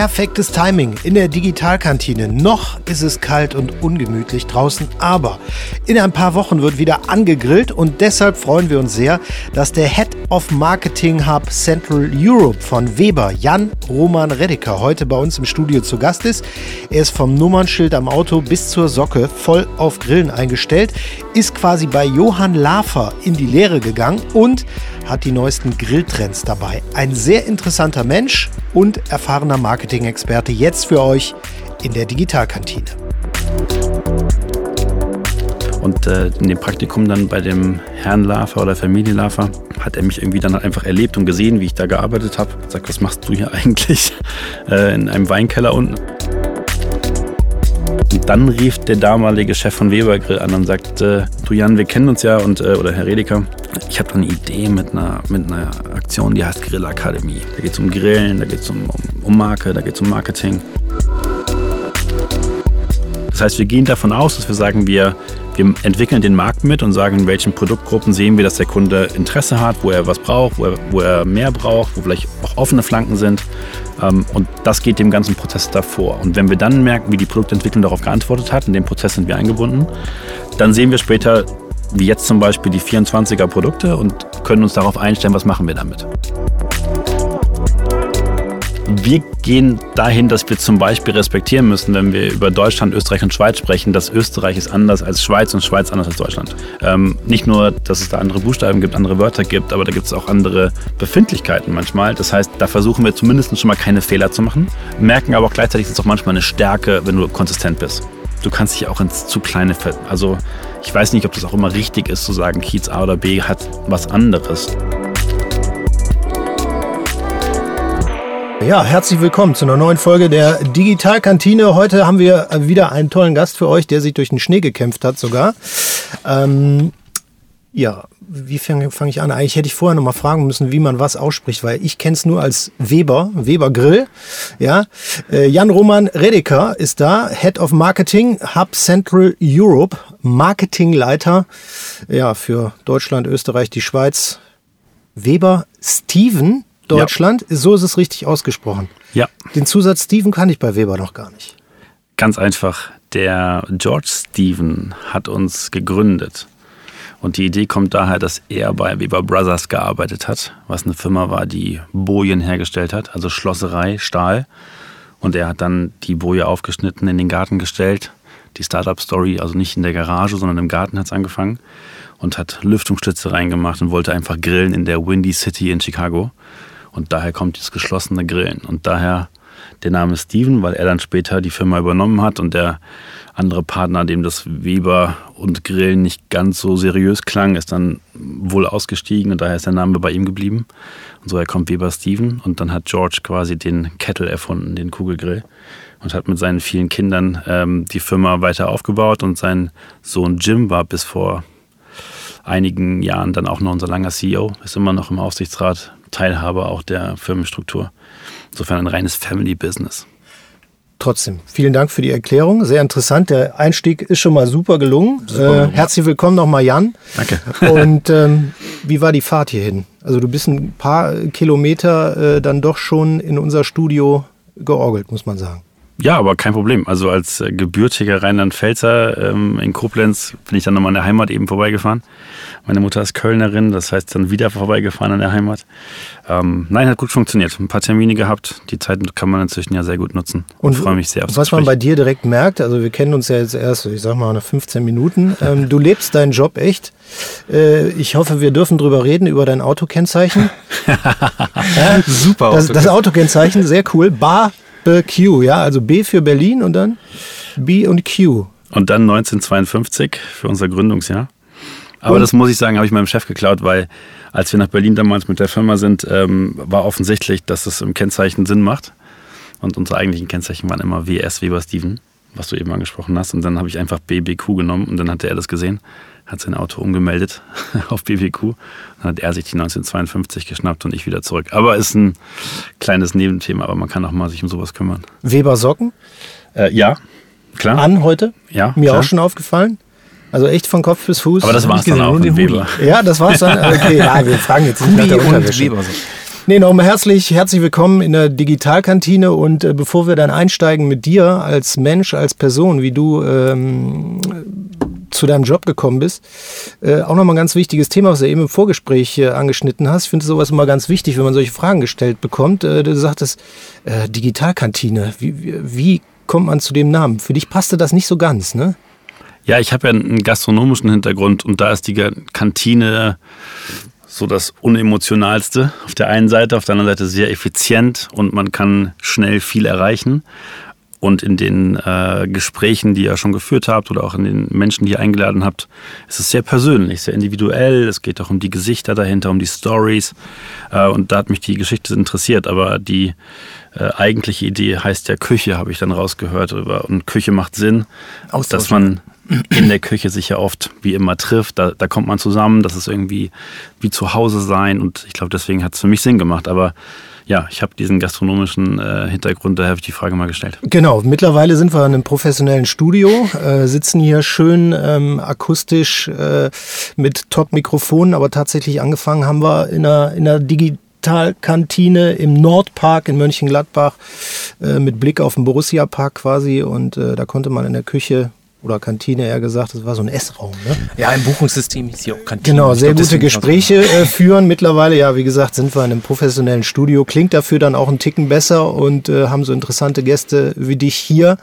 Perfektes Timing in der Digitalkantine. Noch ist es kalt und ungemütlich draußen, aber in ein paar Wochen wird wieder angegrillt und deshalb freuen wir uns sehr, dass der Head of Marketing Hub Central Europe von Weber, Jan Roman Redeker, heute bei uns im Studio zu Gast ist. Er ist vom Nummernschild am Auto bis zur Socke voll auf Grillen eingestellt, ist quasi bei Johann Lafer in die Lehre gegangen und hat die neuesten Grilltrends dabei. Ein sehr interessanter Mensch und erfahrener Marketing-Experte jetzt für euch in der Digitalkantine. Und äh, in dem Praktikum dann bei dem Herrn Lafer oder Familie Lafer hat er mich irgendwie dann einfach erlebt und gesehen, wie ich da gearbeitet habe. Sagt, was machst du hier eigentlich äh, in einem Weinkeller unten? Und dann rief der damalige Chef von Weber Grill an und sagte, du Jan, wir kennen uns ja und äh, oder Herr Redeker, ich habe eine Idee mit einer, mit einer Aktion, die heißt Grillakademie. Da geht es um Grillen, da geht es um, um, um Marke, da geht es um Marketing. Das heißt, wir gehen davon aus, dass wir sagen, wir, wir entwickeln den Markt mit und sagen, in welchen Produktgruppen sehen wir, dass der Kunde Interesse hat, wo er was braucht, wo er, wo er mehr braucht, wo vielleicht auch offene Flanken sind. Ähm, und das geht dem ganzen Prozess davor. Und wenn wir dann merken, wie die Produktentwicklung darauf geantwortet hat, in den Prozess sind wir eingebunden, dann sehen wir später, wie jetzt zum Beispiel die 24er Produkte und können uns darauf einstellen, was machen wir damit. Wir gehen dahin, dass wir zum Beispiel respektieren müssen, wenn wir über Deutschland, Österreich und Schweiz sprechen, dass Österreich ist anders als Schweiz und Schweiz anders als Deutschland. Ähm, nicht nur, dass es da andere Buchstaben gibt, andere Wörter gibt, aber da gibt es auch andere Befindlichkeiten manchmal. Das heißt, da versuchen wir zumindest schon mal keine Fehler zu machen, merken aber auch gleichzeitig, ist es auch manchmal eine Stärke, wenn du konsistent bist. Du kannst dich auch ins zu kleine, also ich weiß nicht, ob das auch immer richtig ist zu sagen, Kiez A oder B hat was anderes. Ja, herzlich willkommen zu einer neuen Folge der Digitalkantine. Heute haben wir wieder einen tollen Gast für euch, der sich durch den Schnee gekämpft hat sogar. Ähm, ja, wie fange fang ich an? Eigentlich hätte ich vorher noch mal fragen müssen, wie man was ausspricht, weil ich kenne es nur als Weber, Weber Grill. Ja, äh, Jan Roman Redeker ist da, Head of Marketing, Hub Central Europe, Marketingleiter, ja, für Deutschland, Österreich, die Schweiz. Weber Steven, Deutschland. Ja. So ist es richtig ausgesprochen. Ja. Den Zusatz Steven kann ich bei Weber noch gar nicht. Ganz einfach. Der George Steven hat uns gegründet. Und die Idee kommt daher, dass er bei Weber Brothers gearbeitet hat, was eine Firma war, die Bojen hergestellt hat, also Schlosserei, Stahl. Und er hat dann die Boje aufgeschnitten, in den Garten gestellt. Die Startup-Story, also nicht in der Garage, sondern im Garten hat es angefangen. Und hat Lüftungsstütze reingemacht und wollte einfach grillen in der Windy City in Chicago. Und daher kommt das geschlossene Grillen. Und daher der Name Steven, weil er dann später die Firma übernommen hat und der andere Partner, dem das Weber und Grillen nicht ganz so seriös klang, ist dann wohl ausgestiegen und daher ist der Name bei ihm geblieben. Und so kommt Weber Steven und dann hat George quasi den Kettle erfunden, den Kugelgrill und hat mit seinen vielen Kindern ähm, die Firma weiter aufgebaut und sein Sohn Jim war bis vor einigen Jahren dann auch noch unser langer CEO, ist immer noch im Aufsichtsrat, Teilhaber auch der Firmenstruktur. Insofern ein reines Family Business. Trotzdem, vielen Dank für die Erklärung. Sehr interessant. Der Einstieg ist schon mal super gelungen. Super. Äh, herzlich willkommen nochmal, Jan. Danke. Und ähm, wie war die Fahrt hierhin? Also du bist ein paar Kilometer äh, dann doch schon in unser Studio georgelt, muss man sagen. Ja, aber kein Problem. Also als äh, gebürtiger Rheinland-Pfälzer ähm, in Koblenz bin ich dann nochmal an der Heimat eben vorbeigefahren. Meine Mutter ist Kölnerin, das heißt dann wieder vorbeigefahren an der Heimat. Ähm, nein, hat gut funktioniert. Ein paar Termine gehabt. Die Zeit kann man inzwischen ja sehr gut nutzen. Und, freue mich sehr aufs Was man bei dir direkt merkt, also wir kennen uns ja jetzt erst, ich sag mal, nach 15 Minuten. Ähm, du lebst deinen Job echt. Äh, ich hoffe, wir dürfen drüber reden, über dein Autokennzeichen. ja, Super. Das, das Autokennzeichen, sehr cool. Bar Q, ja, also B für Berlin und dann B und Q. Und dann 1952 für unser Gründungsjahr. Aber und? das muss ich sagen, habe ich meinem Chef geklaut, weil als wir nach Berlin damals mit der Firma sind, ähm, war offensichtlich, dass es im Kennzeichen Sinn macht. Und unsere eigentlichen Kennzeichen waren immer WS Weber Steven, was du eben angesprochen hast. Und dann habe ich einfach BBQ genommen und dann hatte er das gesehen hat sein Auto umgemeldet auf BWQ. Dann hat er sich die 1952 geschnappt und ich wieder zurück. Aber ist ein kleines Nebenthema, aber man kann auch mal sich um sowas kümmern. Weber Socken? Äh, ja, klar. An heute? Ja. Mir klar. auch schon aufgefallen. Also echt von Kopf bis Fuß. Aber das war es dann auch mit Weber. Ja, das war es dann. Okay, ja, wir fragen jetzt nicht nach der Unterwäsche. Weber Nee, nochmal herzlich, herzlich willkommen in der Digitalkantine und äh, bevor wir dann einsteigen mit dir als Mensch, als Person, wie du ähm, zu deinem Job gekommen bist, äh, auch nochmal ein ganz wichtiges Thema, was du eben im Vorgespräch äh, angeschnitten hast. Ich finde sowas immer ganz wichtig, wenn man solche Fragen gestellt bekommt. Äh, du sagtest, äh, Digitalkantine, wie, wie, wie kommt man zu dem Namen? Für dich passte das nicht so ganz, ne? Ja, ich habe ja einen gastronomischen Hintergrund und da ist die Kantine so das Unemotionalste auf der einen Seite, auf der anderen Seite sehr effizient und man kann schnell viel erreichen. Und in den äh, Gesprächen, die ihr schon geführt habt oder auch in den Menschen, die ihr eingeladen habt, ist es sehr persönlich, sehr individuell. Es geht auch um die Gesichter dahinter, um die Stories. Äh, und da hat mich die Geschichte interessiert. Aber die äh, eigentliche Idee heißt ja Küche, habe ich dann rausgehört. Und Küche macht Sinn, dass man in der Küche sich ja oft wie immer trifft. Da, da kommt man zusammen, das ist irgendwie wie zu Hause sein und ich glaube, deswegen hat es für mich Sinn gemacht. Aber ja, ich habe diesen gastronomischen äh, Hintergrund, daher habe ich die Frage mal gestellt. Genau, mittlerweile sind wir in einem professionellen Studio, äh, sitzen hier schön ähm, akustisch äh, mit Top-Mikrofonen, aber tatsächlich angefangen haben wir in einer, in einer Digitalkantine im Nordpark in Mönchengladbach äh, mit Blick auf den Borussia-Park quasi und äh, da konnte man in der Küche oder Kantine eher gesagt, das war so ein Essraum. Ne? Ja, im Buchungssystem ist hier auch Kantine. Genau, sehr glaub, gute Gespräche äh, führen. Mittlerweile, ja, wie gesagt, sind wir in einem professionellen Studio. Klingt dafür dann auch einen Ticken besser und äh, haben so interessante Gäste wie dich hier.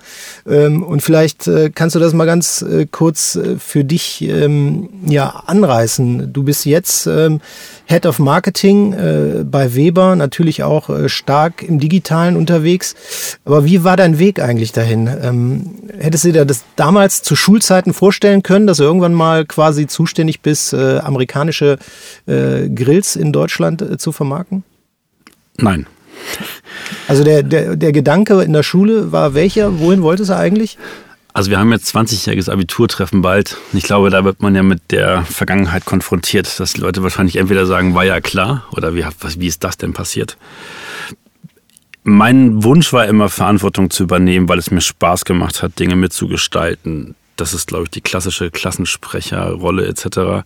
Ähm, und vielleicht äh, kannst du das mal ganz äh, kurz äh, für dich ähm, ja, anreißen. Du bist jetzt ähm, Head of Marketing äh, bei Weber, natürlich auch stark im Digitalen unterwegs. Aber wie war dein Weg eigentlich dahin? Ähm, hättest du dir das damals zu Schulzeiten vorstellen können, dass du irgendwann mal quasi zuständig bist, äh, amerikanische äh, Grills in Deutschland äh, zu vermarkten? Nein. Also der, der, der Gedanke in der Schule war welcher? Wohin wolltest du eigentlich? Also wir haben jetzt 20-jähriges Abiturtreffen bald. Ich glaube, da wird man ja mit der Vergangenheit konfrontiert, dass die Leute wahrscheinlich entweder sagen, war ja klar, oder wie, wie ist das denn passiert? Mein Wunsch war immer, Verantwortung zu übernehmen, weil es mir Spaß gemacht hat, Dinge mitzugestalten. Das ist, glaube ich, die klassische Klassensprecherrolle etc.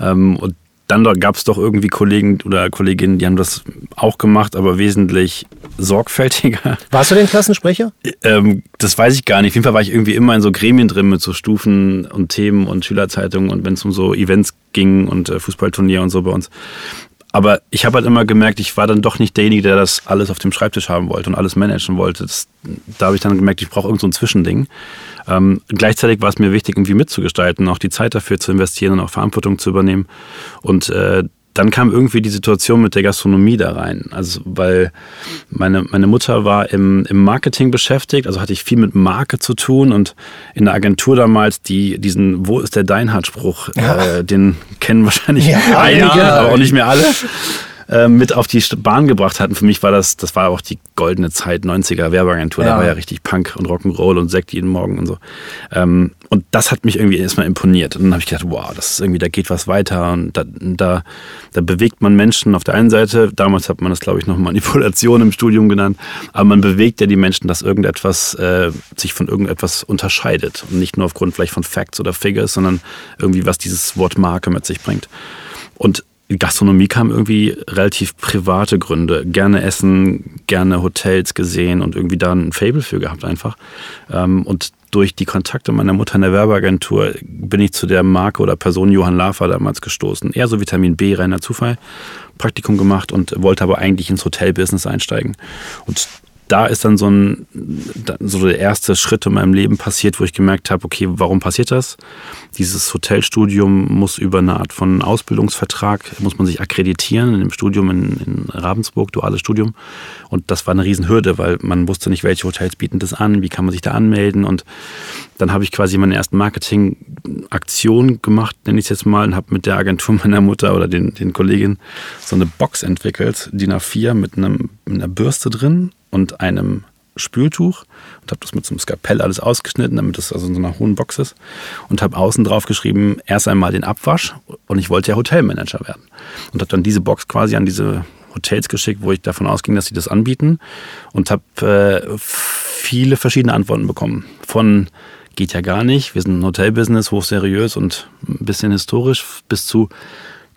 Ähm, und dann gab es doch irgendwie Kollegen oder Kolleginnen, die haben das auch gemacht, aber wesentlich sorgfältiger. Warst du denn Klassensprecher? Ähm, das weiß ich gar nicht. Auf jeden Fall war ich irgendwie immer in so Gremien drin mit so Stufen und Themen und Schülerzeitungen und wenn es um so Events ging und äh, Fußballturnier und so bei uns. Aber ich habe halt immer gemerkt, ich war dann doch nicht derjenige, der das alles auf dem Schreibtisch haben wollte und alles managen wollte. Das, da habe ich dann gemerkt, ich brauche irgend so ein Zwischending. Ähm, gleichzeitig war es mir wichtig, irgendwie mitzugestalten, auch die Zeit dafür zu investieren und auch Verantwortung zu übernehmen. Und äh, dann kam irgendwie die Situation mit der Gastronomie da rein. Also, weil meine, meine Mutter war im, im Marketing beschäftigt, also hatte ich viel mit Marke zu tun und in der Agentur damals, die diesen Wo ist der Deinhardt-Spruch, ja. äh, den kennen wahrscheinlich ja, einige, ja. aber auch nicht mehr alle. Äh, mit auf die Bahn gebracht hatten. Für mich war das, das war auch die goldene Zeit, 90er Werbeagentur. Ja. Da war ja richtig Punk und Rock'n'Roll und Sekt jeden Morgen und so. Ähm, und das hat mich irgendwie erstmal imponiert. Und dann habe ich gedacht, wow, das ist irgendwie, da geht was weiter und da, da, da bewegt man Menschen auf der einen Seite. Damals hat man das, glaube ich, noch Manipulation im Studium genannt. Aber man bewegt ja die Menschen, dass irgendetwas äh, sich von irgendetwas unterscheidet. Und nicht nur aufgrund vielleicht von Facts oder Figures, sondern irgendwie, was dieses Wort Marke mit sich bringt. Und Gastronomie kam irgendwie relativ private Gründe. Gerne essen, gerne Hotels gesehen und irgendwie da ein Fable für gehabt einfach. Ähm, und durch die Kontakte meiner Mutter in der Werbeagentur bin ich zu der Marke oder Person Johann Lafer damals gestoßen. Eher so Vitamin B, reiner Zufall. Praktikum gemacht und wollte aber eigentlich ins Hotelbusiness einsteigen. Und da ist dann so ein so der erste Schritt in meinem Leben passiert, wo ich gemerkt habe, okay, warum passiert das? Dieses Hotelstudium muss über eine Art von Ausbildungsvertrag, muss man sich akkreditieren in dem Studium in, in Ravensburg, duales Studium. Und das war eine Riesenhürde, weil man wusste nicht, welche Hotels bieten das an, wie kann man sich da anmelden. Und dann habe ich quasi meine ersten Marketingaktion gemacht, nenne ich es jetzt mal, und habe mit der Agentur meiner Mutter oder den, den Kolleginnen so eine Box entwickelt, DIN A4 mit, einem, mit einer Bürste drin und einem Spültuch und habe das mit so einem Skapell alles ausgeschnitten, damit es also in so einer hohen Box ist und habe außen drauf geschrieben, erst einmal den Abwasch und ich wollte ja Hotelmanager werden und habe dann diese Box quasi an diese Hotels geschickt, wo ich davon ausging, dass sie das anbieten und habe äh, viele verschiedene Antworten bekommen. Von geht ja gar nicht, wir sind ein Hotelbusiness, hochseriös und ein bisschen historisch, bis zu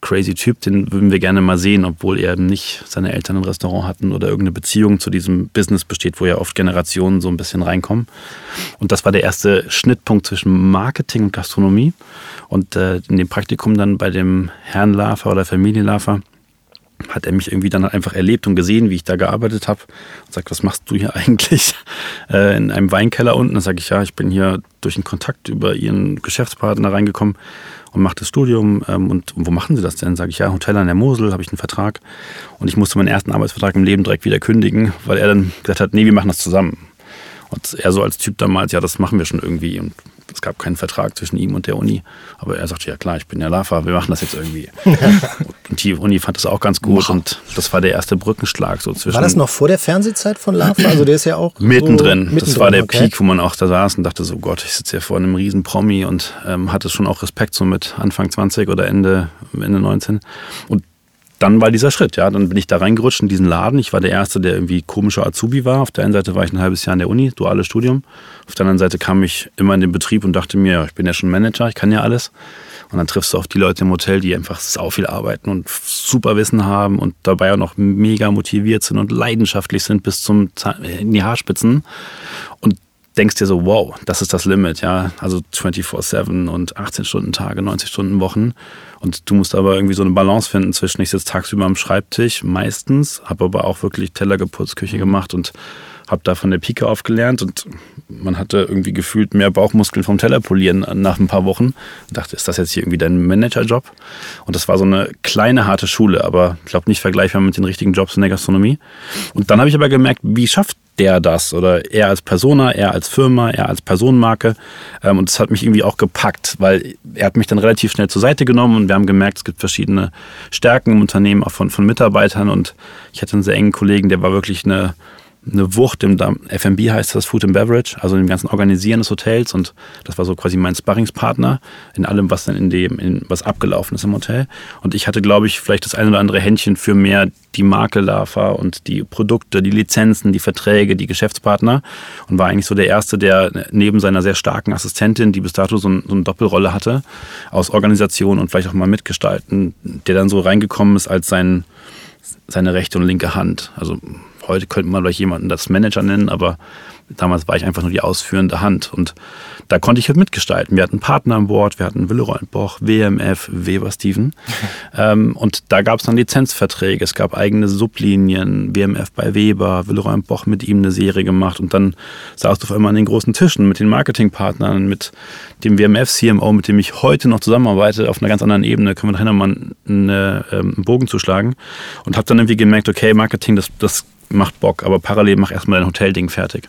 crazy Typ, den würden wir gerne mal sehen, obwohl er nicht seine Eltern ein Restaurant hatten oder irgendeine Beziehung zu diesem Business besteht, wo ja oft Generationen so ein bisschen reinkommen. Und das war der erste Schnittpunkt zwischen Marketing und Gastronomie. Und äh, in dem Praktikum dann bei dem Herrn Lafer oder Familienlafer hat er mich irgendwie dann einfach erlebt und gesehen, wie ich da gearbeitet habe und sagt, was machst du hier eigentlich äh, in einem Weinkeller unten? Dann sage ich, ja, ich bin hier durch einen Kontakt über ihren Geschäftspartner reingekommen und mache das Studium. Ähm, und, wo machen Sie das denn? Sage ich, ja, Hotel an der Mosel, habe ich einen Vertrag. Und ich musste meinen ersten Arbeitsvertrag im Leben direkt wieder kündigen, weil er dann gesagt hat, nee, wir machen das zusammen. Und er so als Typ damals, ja, das machen wir schon irgendwie. Und es gab keinen Vertrag zwischen ihm und der Uni. Aber er sagte, ja klar, ich bin ja LAFA, wir machen das jetzt irgendwie. und die Uni fand das auch ganz gut und das war der erste Brückenschlag so zwischen. War das noch vor der Fernsehzeit von LAFA? Also der ist ja auch mittendrin. So das war der okay. Peak, wo man auch da saß und dachte so, Gott, ich sitze hier vor einem riesen Promi und ähm, hatte schon auch Respekt so mit Anfang 20 oder Ende, Ende 19. Und dann war dieser Schritt, ja. Dann bin ich da reingerutscht in diesen Laden. Ich war der Erste, der irgendwie komischer Azubi war. Auf der einen Seite war ich ein halbes Jahr an der Uni, duales Studium. Auf der anderen Seite kam ich immer in den Betrieb und dachte mir, ich bin ja schon Manager, ich kann ja alles. Und dann triffst du auch die Leute im Hotel, die einfach sau viel arbeiten und super Wissen haben und dabei auch noch mega motiviert sind und leidenschaftlich sind bis zum in die Haarspitzen. Und denkst dir so, wow, das ist das Limit, ja. Also 24-7 und 18 Stunden Tage, 90 Stunden Wochen. Und du musst aber irgendwie so eine Balance finden zwischen, ich sitze tagsüber am Schreibtisch, meistens, habe aber auch wirklich Teller geputzt, Küche gemacht und habe da von der Pike auf gelernt und man hatte irgendwie gefühlt mehr Bauchmuskeln vom Teller polieren nach ein paar Wochen. Und dachte, ist das jetzt hier irgendwie dein Managerjob? Und das war so eine kleine, harte Schule, aber ich glaube nicht vergleichbar mit den richtigen Jobs in der Gastronomie. Und dann habe ich aber gemerkt, wie schafft der das oder er als Persona, er als Firma, er als Personenmarke. Ähm, und das hat mich irgendwie auch gepackt, weil er hat mich dann relativ schnell zur Seite genommen und wir haben gemerkt, es gibt verschiedene Stärken im Unternehmen, auch von, von Mitarbeitern. Und ich hatte einen sehr engen Kollegen, der war wirklich eine eine Wucht im FMB heißt das Food and Beverage, also im ganzen Organisieren des Hotels und das war so quasi mein Sparringspartner in allem, was dann in dem, in, was abgelaufen ist im Hotel. Und ich hatte, glaube ich, vielleicht das ein oder andere Händchen für mehr die Marke Lava und die Produkte, die Lizenzen, die Verträge, die Geschäftspartner und war eigentlich so der Erste, der neben seiner sehr starken Assistentin, die bis dato so, ein, so eine Doppelrolle hatte, aus Organisation und vielleicht auch mal mitgestalten, der dann so reingekommen ist als sein, seine rechte und linke Hand. Also Heute könnte man vielleicht jemanden das Manager nennen, aber damals war ich einfach nur die ausführende Hand. Und da konnte ich halt mitgestalten. Wir hatten Partner an Bord, wir hatten Willeroy Boch, WMF, Weber Steven. ähm, und da gab es dann Lizenzverträge, es gab eigene Sublinien, WMF bei Weber, Willeroy Boch mit ihm eine Serie gemacht. Und dann saß du auf einmal an den großen Tischen mit den Marketingpartnern, mit dem WMF-CMO, mit dem ich heute noch zusammenarbeite, auf einer ganz anderen Ebene, können wir nachher nochmal einen, ähm, einen Bogen zuschlagen. Und habe dann irgendwie gemerkt, okay, Marketing, das, das macht Bock, aber parallel mach erstmal dein Hotelding fertig.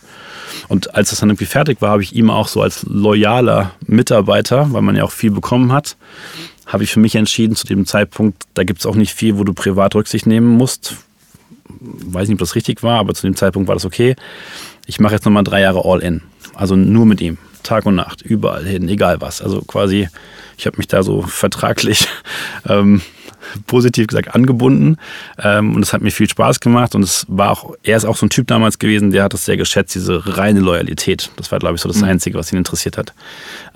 Und als das dann irgendwie fertig war, habe ich ihm auch so als loyaler Mitarbeiter, weil man ja auch viel bekommen hat, habe ich für mich entschieden, zu dem Zeitpunkt, da gibt es auch nicht viel, wo du privat Rücksicht nehmen musst. Weiß nicht, ob das richtig war, aber zu dem Zeitpunkt war das okay. Ich mache jetzt nochmal drei Jahre All-In. Also nur mit ihm. Tag und Nacht, überall hin, egal was. Also quasi, ich habe mich da so vertraglich ähm, positiv gesagt angebunden ähm, und es hat mir viel Spaß gemacht und es war auch, er ist auch so ein Typ damals gewesen, der hat das sehr geschätzt, diese reine Loyalität. Das war, glaube ich, so das mhm. Einzige, was ihn interessiert hat.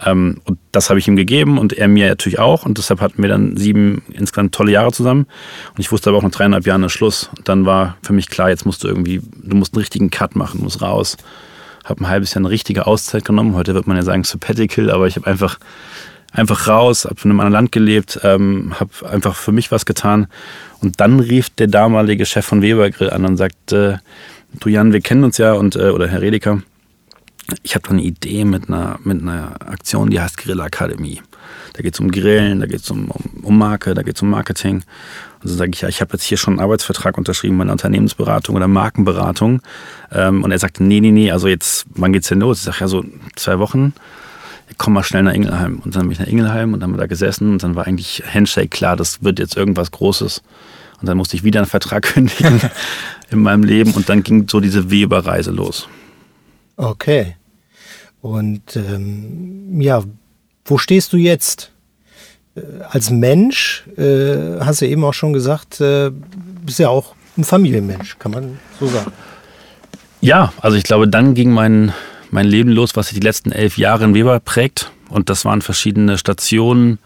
Ähm, und das habe ich ihm gegeben und er mir natürlich auch und deshalb hatten wir dann sieben insgesamt tolle Jahre zusammen und ich wusste aber auch nach dreieinhalb Jahren Schluss. Und dann war für mich klar, jetzt musst du irgendwie, du musst einen richtigen Cut machen, du musst raus. Habe ein halbes Jahr eine richtige Auszeit genommen. Heute wird man ja sagen Sabbatical, aber ich habe einfach einfach raus, habe in einem anderen Land gelebt, ähm, habe einfach für mich was getan. Und dann rief der damalige Chef von Weber Grill an und sagte, du Jan, wir kennen uns ja und äh, oder Herr Redeker, ich habe da eine Idee mit einer, mit einer Aktion, die heißt Grillakademie. Da geht es um Grillen, da geht es um, um, um, Marke, da geht es um Marketing. Also sage ich, ja, ich habe jetzt hier schon einen Arbeitsvertrag unterschrieben bei einer Unternehmensberatung oder Markenberatung. Ähm, und er sagte, nee, nee, nee, also jetzt, wann geht's denn los? Ich sage, ja, so zwei Wochen komm mal schnell nach Ingelheim. Und dann bin ich nach Ingelheim und dann haben wir da gesessen und dann war eigentlich Handshake klar, das wird jetzt irgendwas Großes. Und dann musste ich wieder einen Vertrag kündigen in meinem Leben und dann ging so diese Weberreise los. Okay. Und ähm, ja, wo stehst du jetzt? Äh, als Mensch, äh, hast du eben auch schon gesagt, äh, bist ja auch ein Familienmensch, kann man so sagen. Ja, also ich glaube, dann ging mein mein Leben los, was sich die letzten elf Jahre in Weber prägt. Und das waren verschiedene Stationen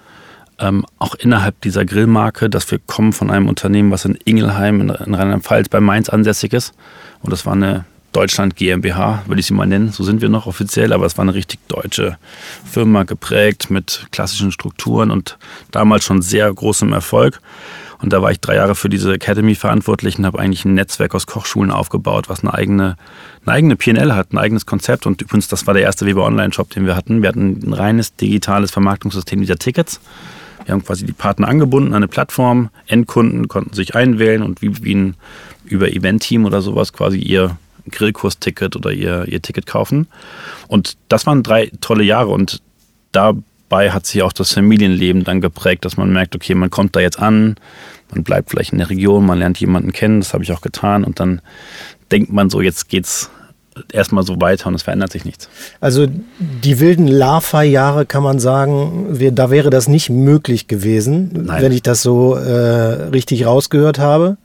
ähm, auch innerhalb dieser Grillmarke, dass wir kommen von einem Unternehmen, was in Ingelheim in, in Rheinland-Pfalz bei Mainz ansässig ist. Und das war eine Deutschland GmbH, würde ich sie mal nennen. So sind wir noch offiziell, aber es war eine richtig deutsche Firma, geprägt mit klassischen Strukturen und damals schon sehr großem Erfolg. Und da war ich drei Jahre für diese Academy verantwortlich und habe eigentlich ein Netzwerk aus Kochschulen aufgebaut, was eine eigene, eine eigene PNL hat, ein eigenes Konzept. Und übrigens, das war der erste Weber Online-Shop, den wir hatten. Wir hatten ein reines digitales Vermarktungssystem dieser Tickets. Wir haben quasi die Partner angebunden an eine Plattform. Endkunden konnten sich einwählen und wie, wie ein über Event-Team oder sowas quasi ihr Grillkurs-Ticket oder ihr, ihr Ticket kaufen. Und das waren drei tolle Jahre und dabei hat sich auch das Familienleben dann geprägt, dass man merkt, okay, man kommt da jetzt an, man bleibt vielleicht in der Region, man lernt jemanden kennen, das habe ich auch getan und dann denkt man so, jetzt geht's erstmal so weiter und es verändert sich nichts. Also die wilden Larva-Jahre kann man sagen, wir, da wäre das nicht möglich gewesen, Nein. wenn ich das so äh, richtig rausgehört habe.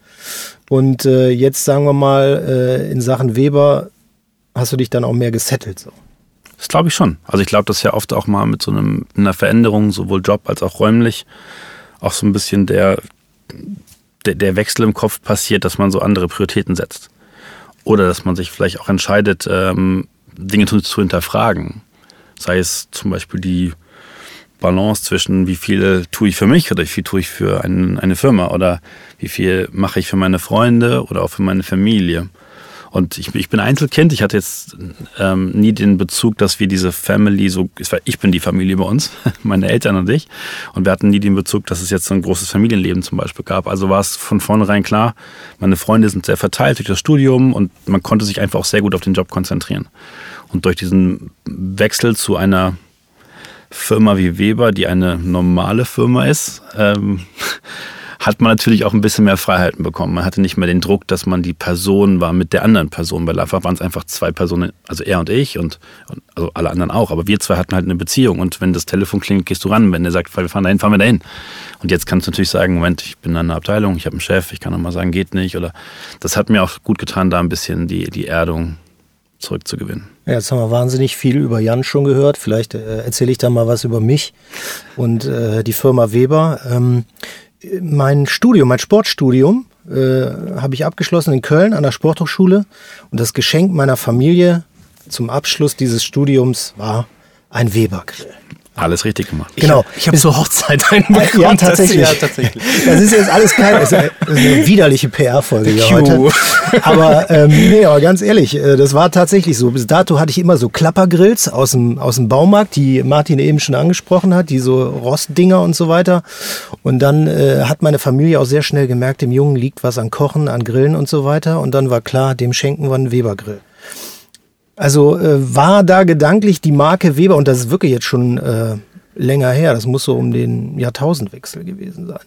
Und äh, jetzt sagen wir mal, äh, in Sachen Weber hast du dich dann auch mehr gesettelt. So. Das glaube ich schon. Also ich glaube, dass ja oft auch mal mit so einem, einer Veränderung, sowohl Job als auch räumlich, auch so ein bisschen der, der, der Wechsel im Kopf passiert, dass man so andere Prioritäten setzt. Oder dass man sich vielleicht auch entscheidet, ähm, Dinge zu, zu hinterfragen. Sei es zum Beispiel die Balance zwischen, wie viel tue ich für mich oder wie viel tue ich für ein, eine Firma oder wie viel mache ich für meine Freunde oder auch für meine Familie. Und ich, ich bin Einzelkind, ich hatte jetzt ähm, nie den Bezug, dass wir diese Family so, ich bin die Familie bei uns, meine Eltern und ich, und wir hatten nie den Bezug, dass es jetzt so ein großes Familienleben zum Beispiel gab. Also war es von vornherein klar, meine Freunde sind sehr verteilt durch das Studium und man konnte sich einfach auch sehr gut auf den Job konzentrieren. Und durch diesen Wechsel zu einer Firma wie Weber, die eine normale Firma ist, ähm, hat man natürlich auch ein bisschen mehr Freiheiten bekommen. Man hatte nicht mehr den Druck, dass man die Person war mit der anderen Person. Bei Lava waren es einfach zwei Personen, also er und ich und, und, also alle anderen auch. Aber wir zwei hatten halt eine Beziehung und wenn das Telefon klingelt, gehst du ran. Wenn der sagt, wir fahren dahin, fahren wir dahin. Und jetzt kannst du natürlich sagen, Moment, ich bin in einer Abteilung, ich habe einen Chef, ich kann auch mal sagen, geht nicht. Oder das hat mir auch gut getan, da ein bisschen die, die Erdung zurückzugewinnen. Ja, jetzt haben wir wahnsinnig viel über Jan schon gehört. Vielleicht äh, erzähle ich da mal was über mich und äh, die Firma Weber. Ähm, mein Studium, mein Sportstudium, äh, habe ich abgeschlossen in Köln an der Sporthochschule. Und das Geschenk meiner Familie zum Abschluss dieses Studiums war ein Weber-Grill. Alles richtig gemacht. Genau. Ich, ich habe zur Hochzeit einen bekommen. Ja, tatsächlich. Das, ja, tatsächlich. Das ist jetzt alles kein, das ist eine widerliche PR-Folge hier heute. Aber ähm, nee, aber ganz ehrlich, äh, das war tatsächlich so. Bis dato hatte ich immer so Klappergrills aus dem, aus dem Baumarkt, die Martin eben schon angesprochen hat, die so Rostdinger und so weiter. Und dann äh, hat meine Familie auch sehr schnell gemerkt, dem Jungen liegt was an Kochen, an Grillen und so weiter. Und dann war klar, dem schenken wir einen Weber-Grill. Also äh, war da gedanklich die Marke Weber, und das ist wirklich jetzt schon äh, länger her, das muss so um den Jahrtausendwechsel gewesen sein.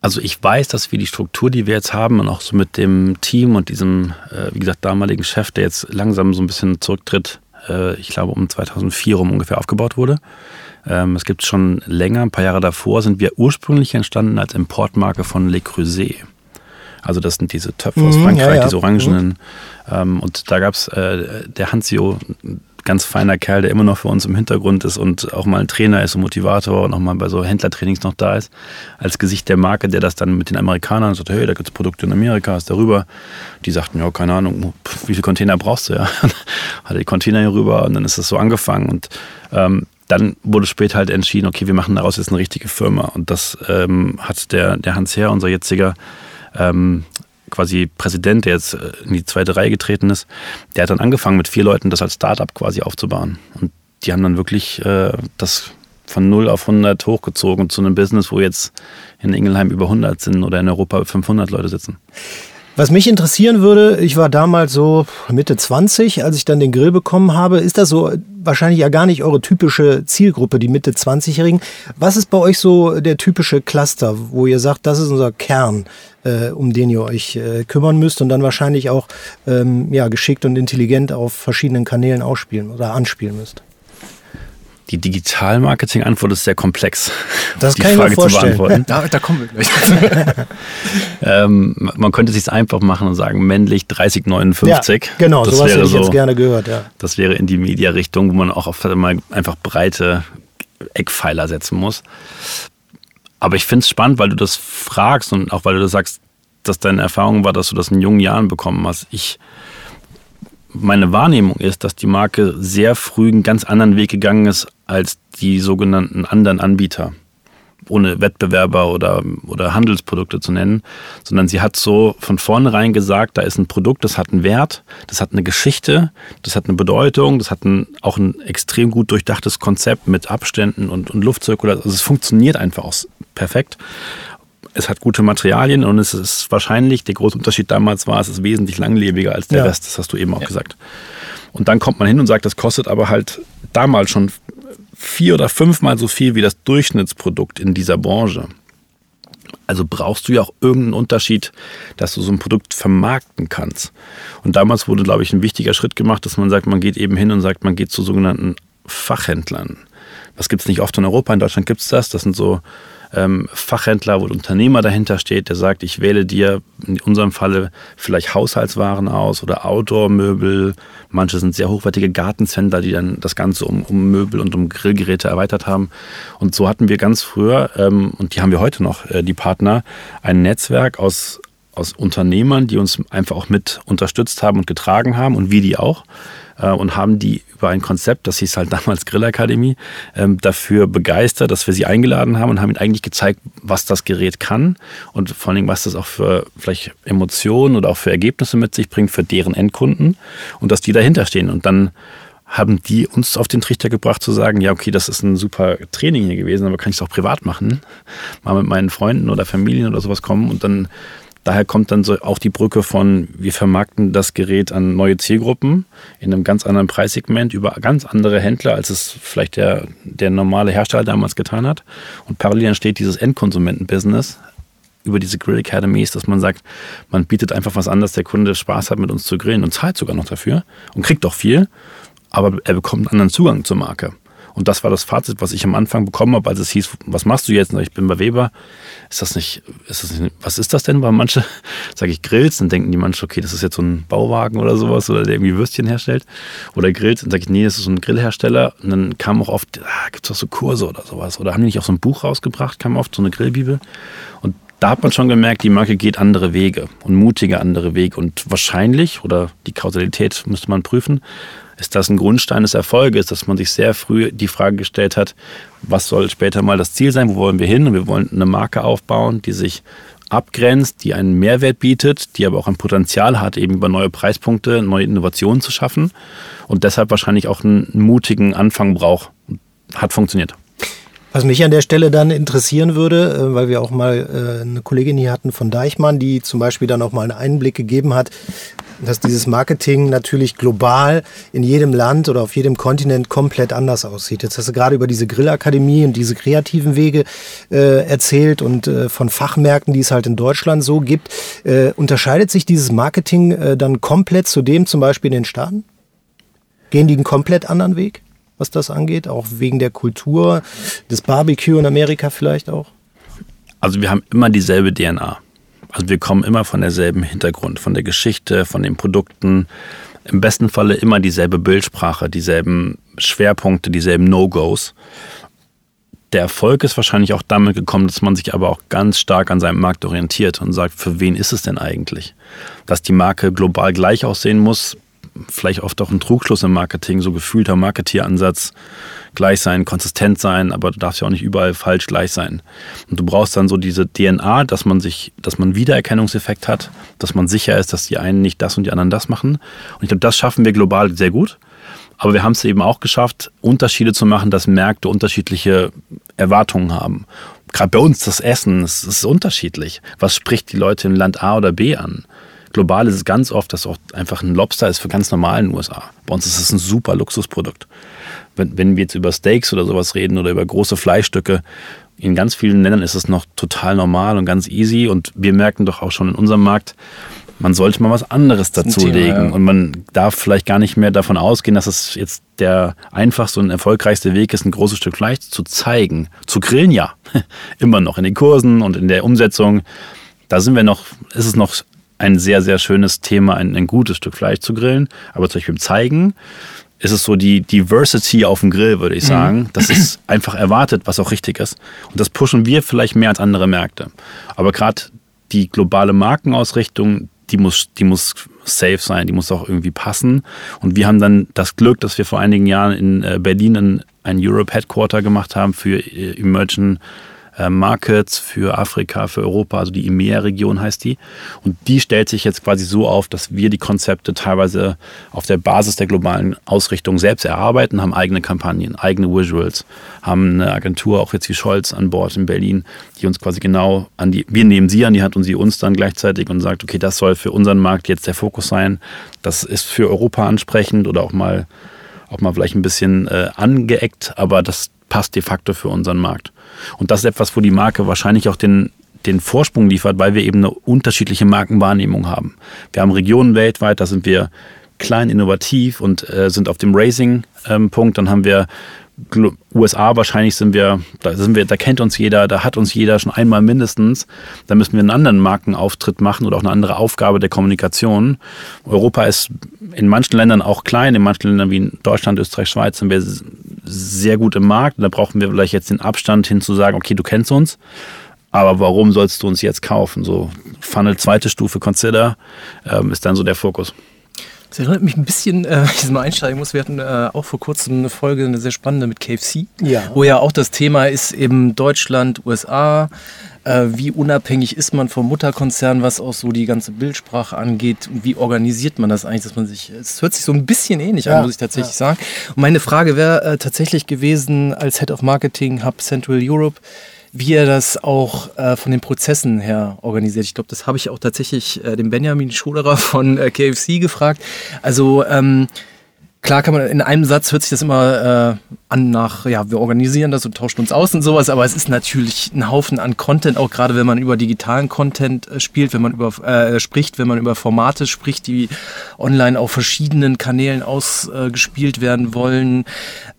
Also ich weiß, dass wir die Struktur, die wir jetzt haben und auch so mit dem Team und diesem, äh, wie gesagt, damaligen Chef, der jetzt langsam so ein bisschen zurücktritt, äh, ich glaube um 2004 rum ungefähr aufgebaut wurde. Ähm, es gibt schon länger, ein paar Jahre davor, sind wir ursprünglich entstanden als Importmarke von Le Creuset. Also das sind diese Töpfe aus mhm, Frankreich, ja, ja. diese orangenen. Mhm. Ähm, und da gab es äh, der Hansio, ganz feiner Kerl, der immer noch für uns im Hintergrund ist und auch mal ein Trainer ist und Motivator und auch mal bei so Händlertrainings noch da ist, als Gesicht der Marke, der das dann mit den Amerikanern sagt, hey, da gibt es Produkte in Amerika, ist darüber. Die sagten, ja, keine Ahnung, wie viele Container brauchst du, ja? Hatte die Container hier rüber und dann ist das so angefangen und ähm, dann wurde später halt entschieden, okay, wir machen daraus jetzt eine richtige Firma und das ähm, hat der, der Hans Herr, unser jetziger ähm, quasi Präsident, der jetzt äh, in die zweite Reihe getreten ist, der hat dann angefangen mit vier Leuten das als Startup quasi aufzubauen. Und die haben dann wirklich äh, das von 0 auf 100 hochgezogen zu einem Business, wo jetzt in Ingelheim über 100 sind oder in Europa 500 Leute sitzen. Was mich interessieren würde, ich war damals so Mitte 20, als ich dann den Grill bekommen habe. Ist das so wahrscheinlich ja gar nicht eure typische Zielgruppe, die Mitte 20-Jährigen? Was ist bei euch so der typische Cluster, wo ihr sagt, das ist unser Kern, äh, um den ihr euch äh, kümmern müsst und dann wahrscheinlich auch ähm, ja, geschickt und intelligent auf verschiedenen Kanälen ausspielen oder anspielen müsst? Die Digital-Marketing-Antwort ist sehr komplex. Das die kann Frage ich mir vorstellen. Zu beantworten. Da, da kommen wir gleich. ähm, man könnte es sich einfach machen und sagen, männlich 3059. Ja, genau, das sowas hätte ich so, jetzt gerne gehört. Ja. Das wäre in die Media-Richtung, wo man auch auf einmal einfach breite Eckpfeiler setzen muss. Aber ich finde es spannend, weil du das fragst und auch weil du das sagst, dass deine Erfahrung war, dass du das in jungen Jahren bekommen hast. Ich, meine Wahrnehmung ist, dass die Marke sehr früh einen ganz anderen Weg gegangen ist als die sogenannten anderen Anbieter ohne Wettbewerber oder, oder Handelsprodukte zu nennen, sondern sie hat so von vornherein gesagt, da ist ein Produkt, das hat einen Wert, das hat eine Geschichte, das hat eine Bedeutung, das hat ein, auch ein extrem gut durchdachtes Konzept mit Abständen und, und Luftzirkulation. Also es funktioniert einfach auch perfekt. Es hat gute Materialien und es ist wahrscheinlich, der große Unterschied damals war, es ist wesentlich langlebiger als der ja. Rest, das hast du eben auch ja. gesagt. Und dann kommt man hin und sagt, das kostet aber halt damals schon vier oder fünfmal so viel wie das Durchschnittsprodukt in dieser Branche. Also brauchst du ja auch irgendeinen Unterschied, dass du so ein Produkt vermarkten kannst. Und damals wurde, glaube ich, ein wichtiger Schritt gemacht, dass man sagt, man geht eben hin und sagt, man geht zu sogenannten Fachhändlern. Das gibt es nicht oft in Europa, in Deutschland gibt es das. Das sind so ähm, Fachhändler, wo ein Unternehmer dahinter steht, der sagt, ich wähle dir in unserem Falle vielleicht Haushaltswaren aus oder Outdoor-Möbel. Manche sind sehr hochwertige Gartencenter, die dann das Ganze um, um Möbel und um Grillgeräte erweitert haben. Und so hatten wir ganz früher, ähm, und die haben wir heute noch, äh, die Partner, ein Netzwerk aus aus Unternehmern, die uns einfach auch mit unterstützt haben und getragen haben und wir die auch und haben die über ein Konzept, das hieß halt damals Grillakademie, ähm, dafür begeistert, dass wir sie eingeladen haben und haben ihnen eigentlich gezeigt, was das Gerät kann und vor allen Dingen, was das auch für vielleicht Emotionen oder auch für Ergebnisse mit sich bringt für deren Endkunden und dass die dahinter stehen und dann haben die uns auf den Trichter gebracht zu sagen, ja, okay, das ist ein super Training hier gewesen, aber kann ich es auch privat machen? Mal mit meinen Freunden oder Familien oder sowas kommen und dann Daher kommt dann so auch die Brücke von, wir vermarkten das Gerät an neue Zielgruppen in einem ganz anderen Preissegment über ganz andere Händler, als es vielleicht der, der normale Hersteller damals getan hat. Und parallel entsteht dieses Endkonsumenten-Business über diese Grill Academies, dass man sagt, man bietet einfach was an, dass der Kunde Spaß hat, mit uns zu grillen und zahlt sogar noch dafür und kriegt auch viel, aber er bekommt einen anderen Zugang zur Marke. Und das war das Fazit, was ich am Anfang bekommen habe, als es hieß, was machst du jetzt? Ich bin bei Weber. Ist das nicht, ist das nicht, was ist das denn? Weil manche, sage ich Grills, dann denken die manche, okay, das ist jetzt so ein Bauwagen oder sowas oder der irgendwie Würstchen herstellt. Oder Grills, dann sage ich, nee, das ist so ein Grillhersteller. Und dann kam auch oft, ah, gibt es auch so Kurse oder sowas. Oder haben die nicht auch so ein Buch rausgebracht, kam oft so eine Grillbibel. Und da hat man schon gemerkt, die Marke geht andere Wege und mutige andere Wege. Und wahrscheinlich, oder die Kausalität müsste man prüfen, ist das ein Grundstein des Erfolges, dass man sich sehr früh die Frage gestellt hat, was soll später mal das Ziel sein, wo wollen wir hin? Und wir wollen eine Marke aufbauen, die sich abgrenzt, die einen Mehrwert bietet, die aber auch ein Potenzial hat, eben über neue Preispunkte, neue Innovationen zu schaffen und deshalb wahrscheinlich auch einen mutigen Anfang braucht. Hat funktioniert. Was mich an der Stelle dann interessieren würde, äh, weil wir auch mal äh, eine Kollegin hier hatten von Deichmann, die zum Beispiel dann auch mal einen Einblick gegeben hat, dass dieses Marketing natürlich global in jedem Land oder auf jedem Kontinent komplett anders aussieht. Jetzt hast du gerade über diese Grillakademie und diese kreativen Wege äh, erzählt und äh, von Fachmärkten, die es halt in Deutschland so gibt. Äh, unterscheidet sich dieses Marketing äh, dann komplett zu dem zum Beispiel in den Staaten? Gehen die einen komplett anderen Weg? was das angeht, auch wegen der Kultur, des Barbecue in Amerika vielleicht auch? Also wir haben immer dieselbe DNA. Also wir kommen immer von derselben Hintergrund, von der Geschichte, von den Produkten. Im besten Falle immer dieselbe Bildsprache, dieselben Schwerpunkte, dieselben No-Gos. Der Erfolg ist wahrscheinlich auch damit gekommen, dass man sich aber auch ganz stark an seinem Markt orientiert und sagt, für wen ist es denn eigentlich? Dass die Marke global gleich aussehen muss, vielleicht oft auch ein Trugschluss im Marketing, so gefühlter Marketieransatz, gleich sein, konsistent sein, aber du darfst ja auch nicht überall falsch gleich sein. Und du brauchst dann so diese DNA, dass man sich, dass man Wiedererkennungseffekt hat, dass man sicher ist, dass die einen nicht das und die anderen das machen. Und ich glaube, das schaffen wir global sehr gut. Aber wir haben es eben auch geschafft, Unterschiede zu machen, dass Märkte unterschiedliche Erwartungen haben. Gerade bei uns das Essen, es ist unterschiedlich. Was spricht die Leute in Land A oder B an? Global ist es ganz oft, dass auch einfach ein Lobster ist für ganz normal in den USA. Bei uns ist es ein super Luxusprodukt. Wenn, wenn wir jetzt über Steaks oder sowas reden oder über große Fleischstücke, in ganz vielen Ländern ist es noch total normal und ganz easy. Und wir merken doch auch schon in unserem Markt, man sollte mal was anderes dazulegen. Ja. Und man darf vielleicht gar nicht mehr davon ausgehen, dass es jetzt der einfachste und erfolgreichste Weg ist, ein großes Stück Fleisch zu zeigen. Zu grillen, ja. Immer noch in den Kursen und in der Umsetzung. Da sind wir noch, ist es noch ein sehr, sehr schönes Thema, ein, ein gutes Stück Fleisch zu grillen. Aber zum Beispiel im Zeigen ist es so die Diversity auf dem Grill, würde ich sagen. Das ist einfach erwartet, was auch richtig ist. Und das pushen wir vielleicht mehr als andere Märkte. Aber gerade die globale Markenausrichtung, die muss, die muss safe sein, die muss auch irgendwie passen. Und wir haben dann das Glück, dass wir vor einigen Jahren in äh, Berlin ein, ein Europe Headquarter gemacht haben für Emerging äh, Markets für Afrika, für Europa, also die EMEA-Region heißt die. Und die stellt sich jetzt quasi so auf, dass wir die Konzepte teilweise auf der Basis der globalen Ausrichtung selbst erarbeiten, haben eigene Kampagnen, eigene Visuals, haben eine Agentur, auch jetzt wie Scholz an Bord in Berlin, die uns quasi genau an die, wir nehmen sie an die Hand und sie uns dann gleichzeitig und sagt, okay, das soll für unseren Markt jetzt der Fokus sein. Das ist für Europa ansprechend oder auch mal auch mal vielleicht ein bisschen äh, angeeckt, aber das passt de facto für unseren Markt. Und das ist etwas, wo die Marke wahrscheinlich auch den, den Vorsprung liefert, weil wir eben eine unterschiedliche Markenwahrnehmung haben. Wir haben Regionen weltweit, da sind wir klein, innovativ und äh, sind auf dem Racing-Punkt. Ähm, Dann haben wir USA wahrscheinlich sind wir, da sind wir, da kennt uns jeder, da hat uns jeder schon einmal mindestens. Da müssen wir einen anderen Markenauftritt machen oder auch eine andere Aufgabe der Kommunikation. Europa ist in manchen Ländern auch klein, in manchen Ländern wie Deutschland, Österreich, Schweiz sind wir sehr gut im Markt. Da brauchen wir vielleicht jetzt den Abstand hin zu sagen, okay, du kennst uns. Aber warum sollst du uns jetzt kaufen? So Funnel zweite Stufe Consider ähm, ist dann so der Fokus. Das erinnert mich ein bisschen, äh, ich mal einsteigen muss. Wir hatten äh, auch vor kurzem eine Folge, eine sehr spannende mit KFC, ja. wo ja auch das Thema ist eben Deutschland, USA. Äh, wie unabhängig ist man vom Mutterkonzern, was auch so die ganze Bildsprache angeht? Und wie organisiert man das eigentlich, dass man sich, es hört sich so ein bisschen ähnlich ja, an, muss ich tatsächlich ja. sagen. Und meine Frage wäre äh, tatsächlich gewesen, als Head of Marketing Hub Central Europe, wie er das auch äh, von den Prozessen her organisiert. Ich glaube, das habe ich auch tatsächlich äh, den Benjamin Schulerer von äh, KFC gefragt. Also ähm, Klar kann man in einem Satz hört sich das immer äh, an nach, ja, wir organisieren das und tauschen uns aus und sowas, aber es ist natürlich ein Haufen an Content, auch gerade wenn man über digitalen Content äh, spielt, wenn man über äh, spricht, wenn man über Formate spricht, die online auf verschiedenen Kanälen ausgespielt werden wollen.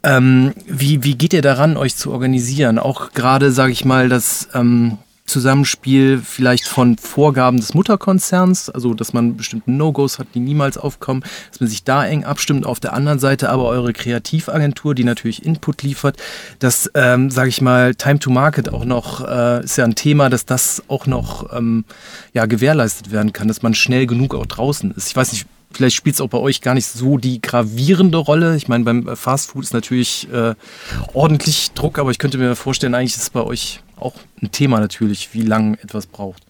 Ähm, wie, wie geht ihr daran, euch zu organisieren? Auch gerade, sage ich mal, das ähm, Zusammenspiel vielleicht von Vorgaben des Mutterkonzerns, also dass man bestimmte No-Gos hat, die niemals aufkommen, dass man sich da eng abstimmt. Auf der anderen Seite aber eure Kreativagentur, die natürlich Input liefert, dass, ähm, sage ich mal, Time to Market auch noch, äh, ist ja ein Thema, dass das auch noch ähm, ja, gewährleistet werden kann, dass man schnell genug auch draußen ist. Ich weiß nicht, vielleicht spielt es auch bei euch gar nicht so die gravierende Rolle. Ich meine, beim Fast Food ist natürlich äh, ordentlich Druck, aber ich könnte mir vorstellen, eigentlich ist es bei euch auch ein Thema natürlich, wie lange etwas braucht.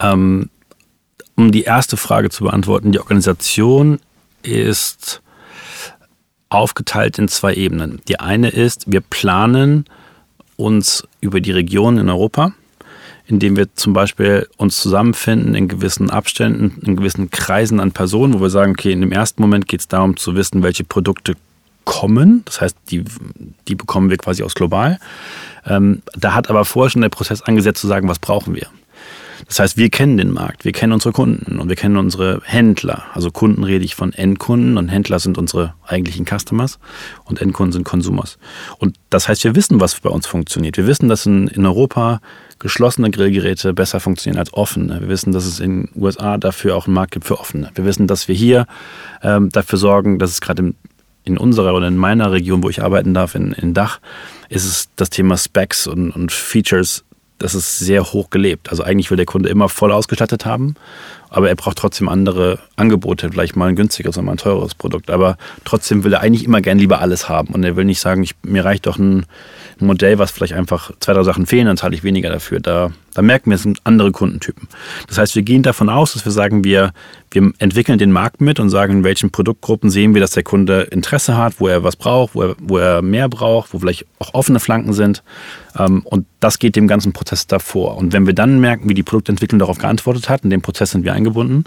Ähm, um die erste Frage zu beantworten, die Organisation ist aufgeteilt in zwei Ebenen. Die eine ist, wir planen uns über die Region in Europa, indem wir zum Beispiel uns zusammenfinden in gewissen Abständen, in gewissen Kreisen an Personen, wo wir sagen, okay, in dem ersten Moment geht es darum zu wissen, welche Produkte kommen. Das heißt, die, die bekommen wir quasi aus global. Ähm, da hat aber vorher schon der Prozess angesetzt zu sagen, was brauchen wir. Das heißt, wir kennen den Markt, wir kennen unsere Kunden und wir kennen unsere Händler. Also Kunden rede ich von Endkunden und Händler sind unsere eigentlichen Customers und Endkunden sind Consumers. Und das heißt, wir wissen, was bei uns funktioniert. Wir wissen, dass in, in Europa geschlossene Grillgeräte besser funktionieren als offene. Wir wissen, dass es in den USA dafür auch einen Markt gibt für offene. Wir wissen, dass wir hier ähm, dafür sorgen, dass es gerade in unserer oder in meiner Region, wo ich arbeiten darf, in, in Dach, ist es das Thema Specs und, und Features, das ist sehr hoch gelebt. Also eigentlich will der Kunde immer voll ausgestattet haben, aber er braucht trotzdem andere Angebote, vielleicht mal ein günstigeres oder mal ein teures Produkt. Aber trotzdem will er eigentlich immer gern lieber alles haben und er will nicht sagen, ich, mir reicht doch ein, ein Modell, was vielleicht einfach zwei, drei Sachen fehlen, dann zahle ich weniger dafür. Da, da merken wir, es sind andere Kundentypen. Das heißt, wir gehen davon aus, dass wir sagen, wir, wir entwickeln den Markt mit und sagen, in welchen Produktgruppen sehen wir, dass der Kunde Interesse hat, wo er was braucht, wo er, wo er mehr braucht, wo vielleicht auch offene Flanken sind. Ähm, und das geht dem ganzen Prozess davor. Und wenn wir dann merken, wie die Produktentwicklung darauf geantwortet hat, in dem Prozess sind wir eingebunden,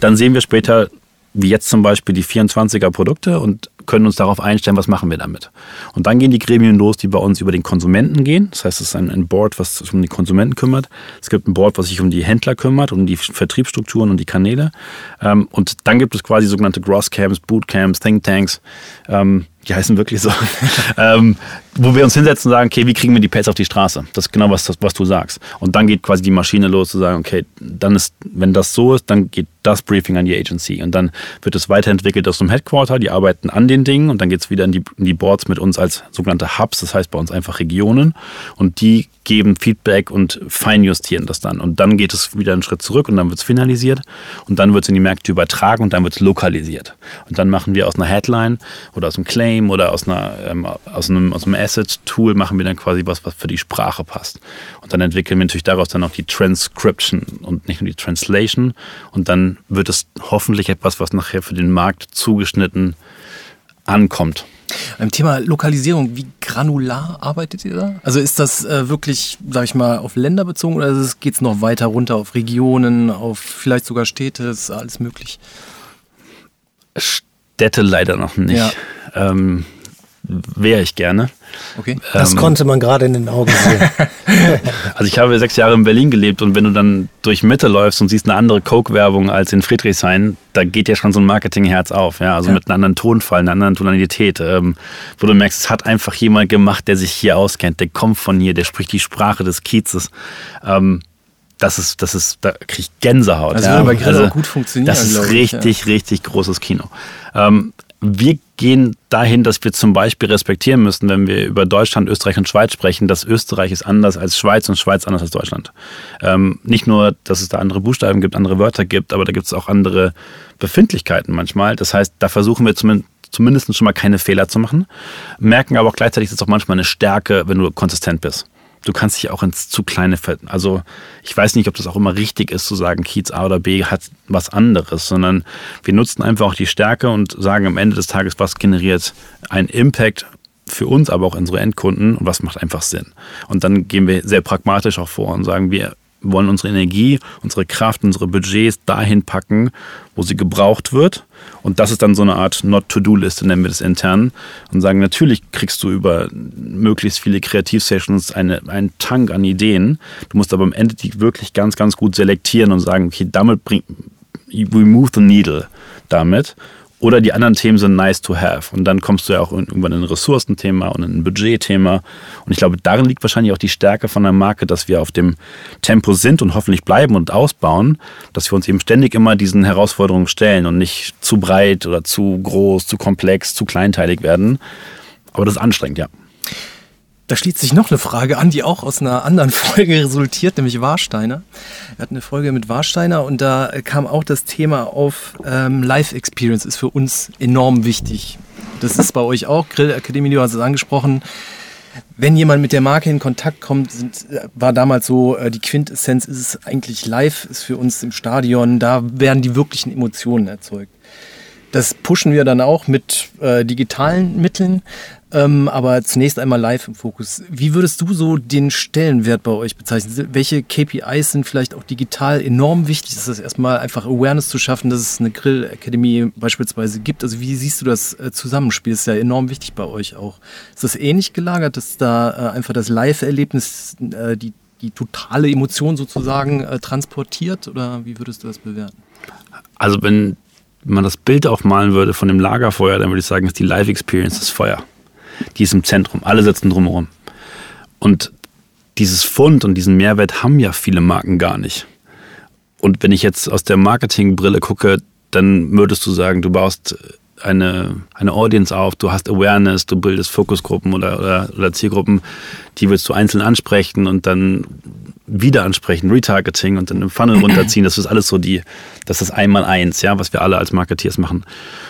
dann sehen wir später, wie jetzt zum Beispiel die 24er Produkte und können uns darauf einstellen, was machen wir damit. Und dann gehen die Gremien los, die bei uns über den Konsumenten gehen. Das heißt, es ist ein, ein Board, was sich um die Konsumenten kümmert. Es gibt ein Board, was sich um die Händler kümmert, um die Vertriebsstrukturen und die Kanäle. Ähm, und dann gibt es quasi sogenannte Grosscamps, Bootcamps, Thinktanks, ähm, die heißen wirklich so, ähm, wo wir uns hinsetzen und sagen, okay, wie kriegen wir die Pads auf die Straße? Das ist genau was, was du sagst. Und dann geht quasi die Maschine los zu sagen, okay, dann ist, wenn das so ist, dann geht das Briefing an die Agency und dann wird es weiterentwickelt aus dem Headquarter, die arbeiten an den Dingen und dann geht es wieder in die, in die Boards mit uns als sogenannte Hubs, das heißt bei uns einfach Regionen und die geben Feedback und feinjustieren das dann. Und dann geht es wieder einen Schritt zurück und dann wird es finalisiert und dann wird es in die Märkte übertragen und dann wird es lokalisiert. Und dann machen wir aus einer Headline oder aus einem Claim oder aus, einer, ähm, aus einem, aus einem Asset-Tool machen wir dann quasi was, was für die Sprache passt. Und dann entwickeln wir natürlich daraus dann auch die Transcription und nicht nur die Translation. Und dann wird es hoffentlich etwas, was nachher für den Markt zugeschnitten ankommt. Beim Thema Lokalisierung, wie granular arbeitet ihr da? Also ist das äh, wirklich, sag ich mal, auf Länder bezogen oder geht es noch weiter runter auf Regionen, auf vielleicht sogar Städte, ist alles möglich? Städte leider noch nicht. Ja. Ähm, Wäre ich gerne. Okay. Das ähm, konnte man gerade in den Augen sehen. also ich habe sechs Jahre in Berlin gelebt und wenn du dann durch Mitte läufst und siehst eine andere Coke-Werbung als in Friedrichshain, da geht ja schon so ein Marketingherz auf. Ja? Also ja. mit einem anderen Tonfall, einer anderen Tonalität, ähm, wo du merkst, es hat einfach jemand gemacht, der sich hier auskennt, der kommt von hier, der spricht die Sprache des Kiezes. Ähm, das ist, das ist, da kriege ich Gänsehaut. Also, ja. aber also, gut funktioniert. Das ist richtig, ja. richtig großes Kino. Ähm, wir gehen dahin, dass wir zum Beispiel respektieren müssen, wenn wir über Deutschland, Österreich und Schweiz sprechen, dass Österreich ist anders als Schweiz und Schweiz anders als Deutschland. Ähm, nicht nur, dass es da andere Buchstaben gibt, andere Wörter gibt, aber da gibt es auch andere Befindlichkeiten manchmal. Das heißt, da versuchen wir zumindest zumindest schon mal keine Fehler zu machen, merken aber auch gleichzeitig, dass es auch manchmal eine Stärke, wenn du konsistent bist du kannst dich auch ins zu kleine, Ver also ich weiß nicht, ob das auch immer richtig ist zu sagen, Kiez A oder B hat was anderes, sondern wir nutzen einfach auch die Stärke und sagen am Ende des Tages, was generiert ein Impact für uns, aber auch unsere Endkunden und was macht einfach Sinn. Und dann gehen wir sehr pragmatisch auch vor und sagen, wir wollen unsere Energie, unsere Kraft, unsere Budgets dahin packen, wo sie gebraucht wird. Und das ist dann so eine Art Not-to-Do-Liste, nennen wir das intern. Und sagen, natürlich kriegst du über möglichst viele Kreativsessions eine, einen Tank an Ideen. Du musst aber am Ende die wirklich ganz, ganz gut selektieren und sagen, okay, damit bringt, we move the needle damit. Oder die anderen Themen sind nice to have. Und dann kommst du ja auch irgendwann in ein Ressourcenthema und in ein Budgetthema. Und ich glaube, darin liegt wahrscheinlich auch die Stärke von der Marke, dass wir auf dem Tempo sind und hoffentlich bleiben und ausbauen, dass wir uns eben ständig immer diesen Herausforderungen stellen und nicht zu breit oder zu groß, zu komplex, zu kleinteilig werden. Aber das ist anstrengend, ja. Da schließt sich noch eine Frage an, die auch aus einer anderen Folge resultiert, nämlich Warsteiner. Wir hatten eine Folge mit Warsteiner und da kam auch das Thema auf, ähm, Live Experience ist für uns enorm wichtig. Das ist bei euch auch, Grill Akademie, du hast es angesprochen. Wenn jemand mit der Marke in Kontakt kommt, sind, war damals so, äh, die Quintessenz ist es eigentlich live, ist für uns im Stadion, da werden die wirklichen Emotionen erzeugt. Das pushen wir dann auch mit äh, digitalen Mitteln. Ähm, aber zunächst einmal live im Fokus. Wie würdest du so den Stellenwert bei euch bezeichnen? Welche KPIs sind vielleicht auch digital enorm wichtig? Ist das erstmal einfach Awareness zu schaffen, dass es eine Grill Academy beispielsweise gibt? Also wie siehst du das äh, Zusammenspiel? Das ist ja enorm wichtig bei euch auch. Ist das ähnlich gelagert, dass da äh, einfach das Live-Erlebnis äh, die, die totale Emotion sozusagen transportiert? Oder wie würdest du das bewerten? Also wenn man das Bild aufmalen würde von dem Lagerfeuer, dann würde ich sagen, ist die Live-Experience das Feuer die ist im Zentrum. Alle sitzen drumherum. Und dieses Fund und diesen Mehrwert haben ja viele Marken gar nicht. Und wenn ich jetzt aus der Marketingbrille gucke, dann würdest du sagen, du baust eine, eine Audience auf, du hast Awareness, du bildest Fokusgruppen oder, oder, oder Zielgruppen, die willst du einzeln ansprechen und dann wieder ansprechen, Retargeting und dann im Funnel runterziehen. Das ist alles so die, das ist einmal eins, ja, was wir alle als Marketeers machen.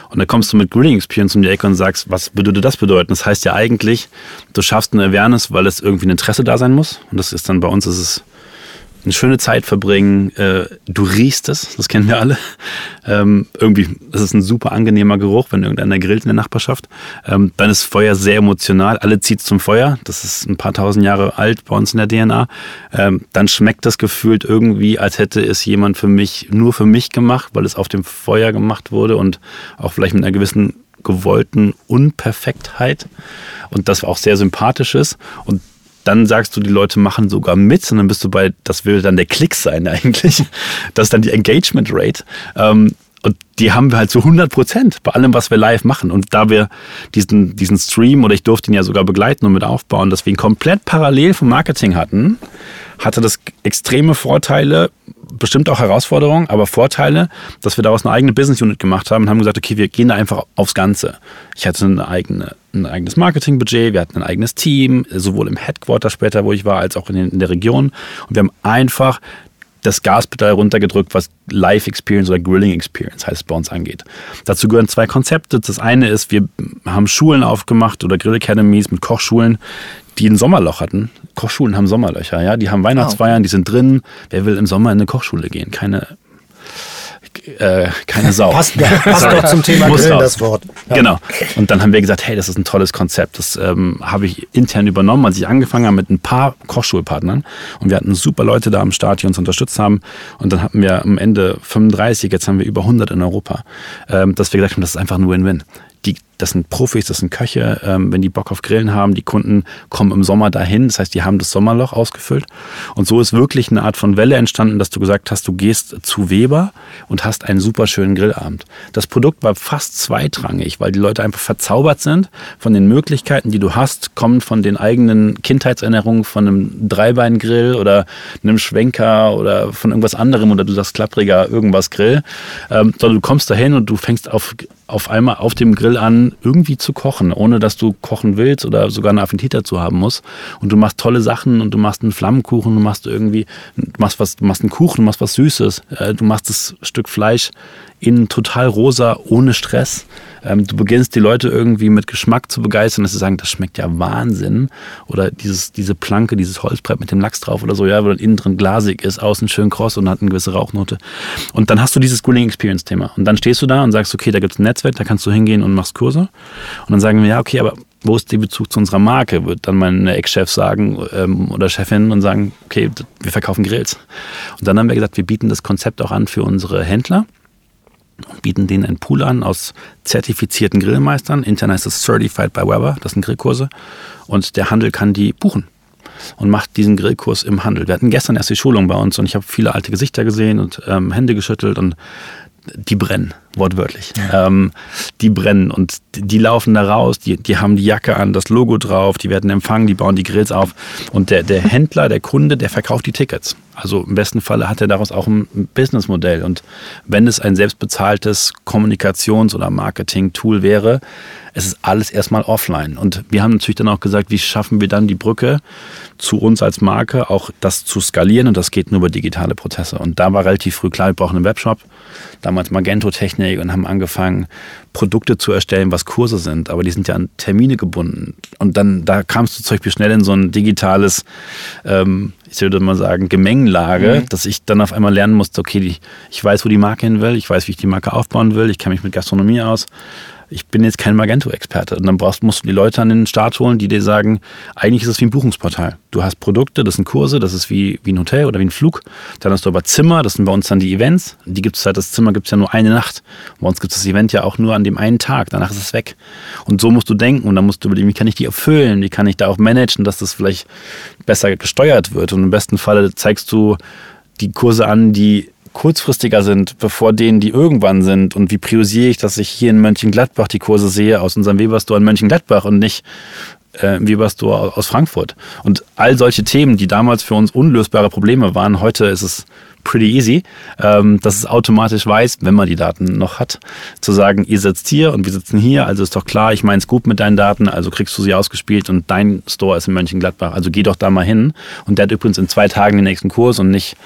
Und dann kommst du mit Grilling Experience um die Ecke und sagst, was würde das bedeuten? Das heißt ja eigentlich, du schaffst eine Awareness, weil es irgendwie ein Interesse da sein muss. Und das ist dann bei uns, ist es eine schöne Zeit verbringen. Äh, du riechst es, das kennen wir alle. Ähm, irgendwie, das ist ein super angenehmer Geruch, wenn irgendeiner grillt in der Nachbarschaft. Ähm, dann ist Feuer sehr emotional. Alle zieht zum Feuer. Das ist ein paar tausend Jahre alt bei uns in der DNA. Ähm, dann schmeckt das gefühlt irgendwie, als hätte es jemand für mich, nur für mich gemacht, weil es auf dem Feuer gemacht wurde und auch vielleicht mit einer gewissen gewollten Unperfektheit und das auch sehr sympathisch ist. Und dann sagst du, die Leute machen sogar mit und dann bist du bei, das will dann der Klick sein eigentlich. Das ist dann die Engagement Rate. Ähm, und die haben wir halt zu 100 Prozent bei allem, was wir live machen. Und da wir diesen, diesen Stream oder ich durfte ihn ja sogar begleiten und mit aufbauen, dass wir ihn komplett parallel vom Marketing hatten, hatte das extreme Vorteile, bestimmt auch Herausforderungen, aber Vorteile, dass wir daraus eine eigene Business Unit gemacht haben und haben gesagt, okay, wir gehen da einfach aufs Ganze. Ich hatte eine eigene, ein eigenes Marketingbudget, wir hatten ein eigenes Team, sowohl im Headquarter später, wo ich war, als auch in, in der Region. Und wir haben einfach das Gaspedal runtergedrückt, was Live Experience oder Grilling Experience heißt bei uns angeht. Dazu gehören zwei Konzepte. Das eine ist, wir haben Schulen aufgemacht oder Grill Academies mit Kochschulen, die ein Sommerloch hatten. Kochschulen haben Sommerlöcher, ja. Die haben Weihnachtsfeiern, die sind drin. Wer will im Sommer in eine Kochschule gehen? Keine äh, keine Sau. Passt, passt doch zum Thema Grillen raus. das Wort. Ja. Genau. Und dann haben wir gesagt, hey, das ist ein tolles Konzept. Das ähm, habe ich intern übernommen, als ich angefangen habe mit ein paar Kochschulpartnern. Und wir hatten super Leute da am Start, die uns unterstützt haben. Und dann hatten wir am Ende 35, jetzt haben wir über 100 in Europa. Ähm, dass wir gesagt haben, das ist einfach ein Win-Win die, das sind Profis, das sind Köche, ähm, wenn die Bock auf Grillen haben, die Kunden kommen im Sommer dahin, das heißt, die haben das Sommerloch ausgefüllt. Und so ist wirklich eine Art von Welle entstanden, dass du gesagt hast, du gehst zu Weber und hast einen super schönen Grillabend. Das Produkt war fast zweitrangig, weil die Leute einfach verzaubert sind von den Möglichkeiten, die du hast, kommen von den eigenen Kindheitserinnerungen von einem Dreibeingrill oder einem Schwenker oder von irgendwas anderem oder du sagst klappriger irgendwas Grill, ähm, sondern du kommst dahin und du fängst auf auf einmal auf dem Grill an, irgendwie zu kochen, ohne dass du kochen willst oder sogar eine Affinität dazu haben musst. Und du machst tolle Sachen und du machst einen Flammenkuchen, du machst irgendwie, du machst was, du machst einen Kuchen, du machst was Süßes, äh, du machst das Stück Fleisch in total rosa, ohne Stress. Ähm, du beginnst die Leute irgendwie mit Geschmack zu begeistern, dass sie sagen, das schmeckt ja Wahnsinn. Oder dieses, diese Planke, dieses Holzbrett mit dem Lachs drauf oder so, ja, wo dann innen drin glasig ist, außen schön kross und hat eine gewisse Rauchnote. Und dann hast du dieses Grilling Experience Thema. Und dann stehst du da und sagst, okay, da gibt es ein Netzwerk, da kannst du hingehen und machst Kurse. Und dann sagen wir, ja, okay, aber wo ist der Bezug zu unserer Marke? Wird dann mein Ex-Chef sagen ähm, oder Chefin und sagen, okay, wir verkaufen Grills. Und dann haben wir gesagt, wir bieten das Konzept auch an für unsere Händler bieten denen einen Pool an aus zertifizierten Grillmeistern. Intern heißt es Certified by Weber, das sind Grillkurse. Und der Handel kann die buchen und macht diesen Grillkurs im Handel. Wir hatten gestern erst die Schulung bei uns und ich habe viele alte Gesichter gesehen und ähm, Hände geschüttelt und die brennen, wortwörtlich. Ähm, die brennen und die laufen da raus, die, die haben die Jacke an, das Logo drauf, die werden empfangen, die bauen die Grills auf. Und der, der Händler, der Kunde, der verkauft die Tickets. Also im besten Falle hat er daraus auch ein Businessmodell. Und wenn es ein selbstbezahltes Kommunikations- oder Marketing-Tool wäre, es ist alles erstmal offline. Und wir haben natürlich dann auch gesagt, wie schaffen wir dann die Brücke zu uns als Marke, auch das zu skalieren. Und das geht nur über digitale Prozesse. Und da war relativ früh klar, wir brauchen einen Webshop. Damals Magento-Technik und haben angefangen, Produkte zu erstellen, was Kurse sind. Aber die sind ja an Termine gebunden. Und dann, da kamst du zum Beispiel schnell in so ein digitales, ähm, ich würde mal sagen, Gemengenlage, mhm. dass ich dann auf einmal lernen musste, okay, die, ich weiß, wo die Marke hin will, ich weiß, wie ich die Marke aufbauen will, ich kenne mich mit Gastronomie aus ich bin jetzt kein Magento-Experte. Und dann brauchst, musst du die Leute an den Start holen, die dir sagen, eigentlich ist es wie ein Buchungsportal. Du hast Produkte, das sind Kurse, das ist wie, wie ein Hotel oder wie ein Flug. Dann hast du aber Zimmer, das sind bei uns dann die Events. Die gibt es halt, das Zimmer gibt es ja nur eine Nacht. Bei uns gibt es das Event ja auch nur an dem einen Tag, danach ist es weg. Und so musst du denken und dann musst du überlegen, wie kann ich die erfüllen, wie kann ich da auch managen, dass das vielleicht besser gesteuert wird. Und im besten Falle zeigst du die Kurse an, die kurzfristiger sind, bevor denen, die irgendwann sind? Und wie priorisiere ich, dass ich hier in Mönchengladbach die Kurse sehe aus unserem Weberstore in Mönchengladbach und nicht äh, im Weberstore aus Frankfurt? Und all solche Themen, die damals für uns unlösbare Probleme waren, heute ist es pretty easy, ähm, dass es automatisch weiß, wenn man die Daten noch hat, zu sagen, ihr sitzt hier und wir sitzen hier, also ist doch klar, ich meine es gut mit deinen Daten, also kriegst du sie ausgespielt und dein Store ist in Mönchengladbach, also geh doch da mal hin. Und der hat übrigens in zwei Tagen den nächsten Kurs und nicht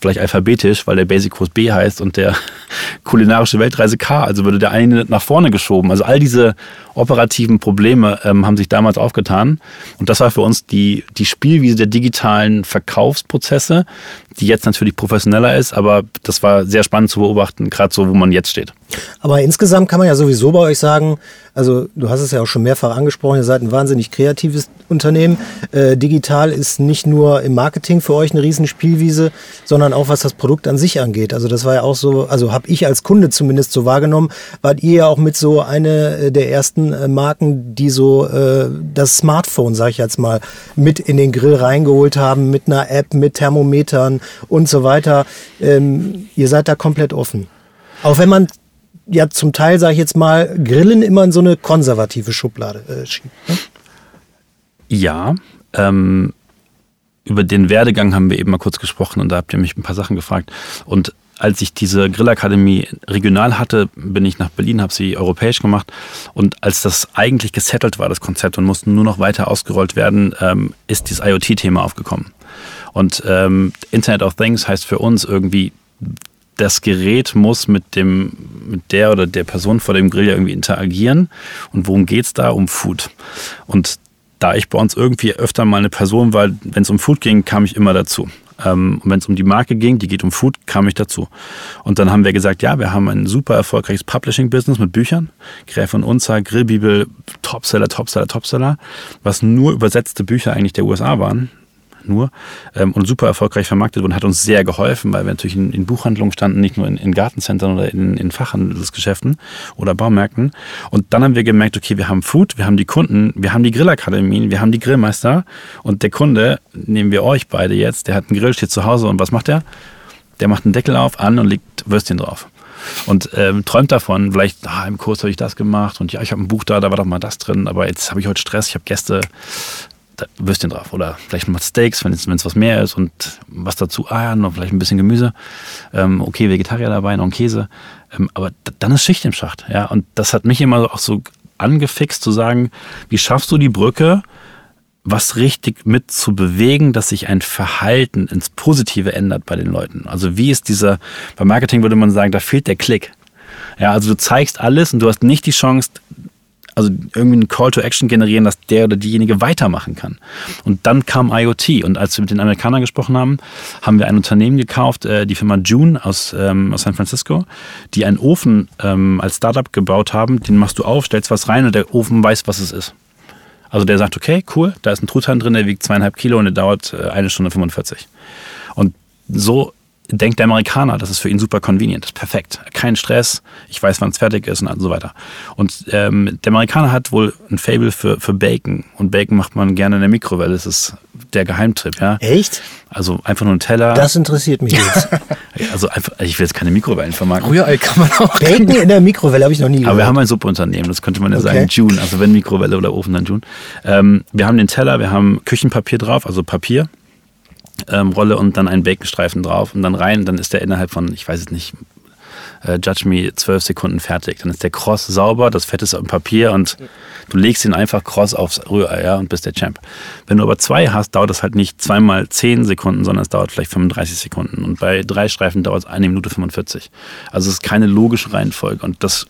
vielleicht alphabetisch, weil der Basic-Kurs B heißt und der kulinarische Weltreise K, also würde der eine nach vorne geschoben. Also all diese operativen Probleme ähm, haben sich damals aufgetan. Und das war für uns die, die Spielwiese der digitalen Verkaufsprozesse, die jetzt natürlich professioneller ist, aber das war sehr spannend zu beobachten, gerade so, wo man jetzt steht. Aber insgesamt kann man ja sowieso bei euch sagen, also du hast es ja auch schon mehrfach angesprochen, ihr seid ein wahnsinnig kreatives Unternehmen. Äh, digital ist nicht nur im Marketing für euch eine Riesenspielwiese, sondern auch was das Produkt an sich angeht. Also das war ja auch so, also habe ich als Kunde zumindest so wahrgenommen, wart ihr ja auch mit so eine äh, der ersten äh, Marken, die so äh, das Smartphone, sage ich jetzt mal, mit in den Grill reingeholt haben, mit einer App, mit Thermometern und so weiter. Ähm, ihr seid da komplett offen. Auch wenn man ja zum Teil, sage ich jetzt mal, Grillen immer in so eine konservative Schublade äh, schiebt. Ne? Ja, ähm, über den Werdegang haben wir eben mal kurz gesprochen und da habt ihr mich ein paar Sachen gefragt. Und als ich diese Grillakademie regional hatte, bin ich nach Berlin, habe sie europäisch gemacht. Und als das eigentlich gesettelt war, das Konzept, und musste nur noch weiter ausgerollt werden, ähm, ist dieses IoT-Thema aufgekommen. Und ähm, Internet of Things heißt für uns irgendwie, das Gerät muss mit dem, mit der oder der Person vor dem Grill ja irgendwie interagieren. Und worum geht es da? Um Food. Und da ich bei uns irgendwie öfter mal eine Person war, wenn es um Food ging, kam ich immer dazu. Ähm, und wenn es um die Marke ging, die geht um Food, kam ich dazu. Und dann haben wir gesagt, ja, wir haben ein super erfolgreiches Publishing-Business mit Büchern. Gräf und Unzer, Grillbibel, Topseller, Topseller, Topseller, was nur übersetzte Bücher eigentlich der USA waren nur ähm, und super erfolgreich vermarktet wurden, hat uns sehr geholfen, weil wir natürlich in, in Buchhandlungen standen, nicht nur in, in Gartencentern oder in, in, Fachhandelsgeschäften oder Baumärkten. Und dann haben wir gemerkt, okay, wir haben Food, wir haben die Kunden, wir haben die Grillakademien, wir haben die Grillmeister und der Kunde, nehmen wir euch beide jetzt, der hat einen Grill, steht zu Hause und was macht der? Der macht einen Deckel auf, an und legt Würstchen drauf und ähm, träumt davon, vielleicht, ah, im Kurs habe ich das gemacht und ja, ich habe ein Buch da, da war doch mal das drin, aber jetzt habe ich heute Stress, ich habe Gäste, Würstchen drauf. Oder vielleicht mal Steaks, wenn es was mehr ist und was dazu Eiern und vielleicht ein bisschen Gemüse. Ähm, okay, Vegetarier dabei, noch ein Käse. Ähm, aber dann ist Schicht im Schacht. Ja? Und das hat mich immer auch so angefixt zu sagen, wie schaffst du die Brücke, was richtig mit zu bewegen, dass sich ein Verhalten ins Positive ändert bei den Leuten. Also wie ist dieser, bei Marketing würde man sagen, da fehlt der Klick. Ja, also du zeigst alles und du hast nicht die Chance, also irgendwie einen Call to Action generieren, dass der oder diejenige weitermachen kann. Und dann kam IoT. Und als wir mit den Amerikanern gesprochen haben, haben wir ein Unternehmen gekauft, äh, die Firma June aus, ähm, aus San Francisco, die einen Ofen ähm, als Startup gebaut haben. Den machst du auf, stellst was rein und der Ofen weiß, was es ist. Also der sagt, okay, cool, da ist ein Truthahn drin, der wiegt zweieinhalb Kilo und der dauert äh, eine Stunde 45. Und so denkt der Amerikaner, das ist für ihn super convenient, das ist perfekt. Kein Stress, ich weiß, wann es fertig ist und so weiter. Und ähm, der Amerikaner hat wohl ein Fable für, für Bacon. Und Bacon macht man gerne in der Mikrowelle. Das ist der Geheimtrip, ja. Echt? Also einfach nur ein Teller. Das interessiert mich jetzt. also einfach, ich will jetzt keine Mikrowellen vermarkten. Rührei kann man auch. Bacon in der Mikrowelle habe ich noch nie gehört. Aber wir haben ein Subunternehmen, das könnte man ja okay. sagen, June. Also wenn Mikrowelle oder Ofen, dann June. Ähm, wir haben den Teller, wir haben Küchenpapier drauf, also Papier ähm, Rolle und dann einen Baconstreifen drauf und dann rein. Dann ist der innerhalb von, ich weiß es nicht, äh, Judge Me, zwölf Sekunden fertig. Dann ist der Cross sauber, das Fett ist auf dem Papier und du legst ihn einfach Cross aufs Rührei ja, und bist der Champ. Wenn du aber zwei hast, dauert das halt nicht zweimal zehn Sekunden, sondern es dauert vielleicht 35 Sekunden. Und bei drei Streifen dauert es eine Minute 45. Also es ist keine logische Reihenfolge und das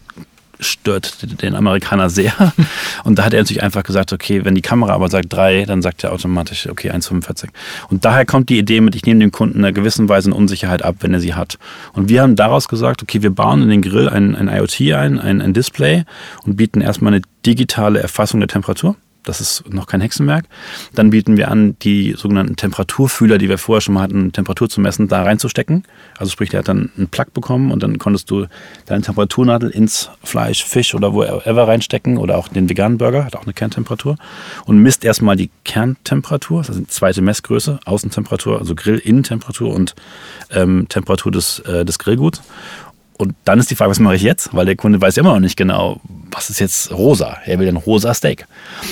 stört den Amerikaner sehr. Und da hat er natürlich einfach gesagt, okay, wenn die Kamera aber sagt drei, dann sagt er automatisch, okay, 1,45. Und daher kommt die Idee mit, ich nehme dem Kunden in einer gewissen Weise eine Unsicherheit ab, wenn er sie hat. Und wir haben daraus gesagt, okay, wir bauen in den Grill ein, ein IoT ein, ein, ein Display und bieten erstmal eine digitale Erfassung der Temperatur. Das ist noch kein Hexenwerk. Dann bieten wir an, die sogenannten Temperaturfühler, die wir vorher schon mal hatten, Temperatur zu messen, da reinzustecken. Also sprich, der hat dann einen Plug bekommen und dann konntest du deine Temperaturnadel ins Fleisch, Fisch oder wherever reinstecken oder auch den veganen Burger, hat auch eine Kerntemperatur und misst erstmal die Kerntemperatur, das ist die zweite Messgröße, Außentemperatur, also Grill-Innentemperatur und ähm, Temperatur des, äh, des Grillguts und dann ist die Frage, was mache ich jetzt? Weil der Kunde weiß immer noch nicht genau, was ist jetzt rosa. Er will ein rosa Steak.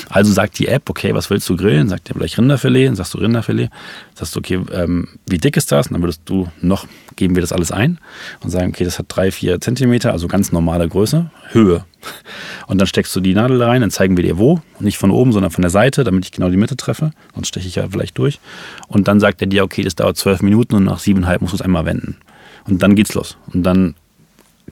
Also sagt die App, okay, was willst du grillen? Sagt er vielleicht Rinderfilet, dann sagst du Rinderfilet. Sagst du, okay, ähm, wie dick ist das? Und dann würdest du noch, geben wir das alles ein und sagen, okay, das hat drei, vier Zentimeter, also ganz normale Größe, Höhe. Und dann steckst du die Nadel rein, dann zeigen wir dir wo. nicht von oben, sondern von der Seite, damit ich genau die Mitte treffe. Sonst steche ich ja vielleicht durch. Und dann sagt er dir, okay, das dauert zwölf Minuten und nach siebeneinhalb musst du es einmal wenden. Und dann geht's los. Und dann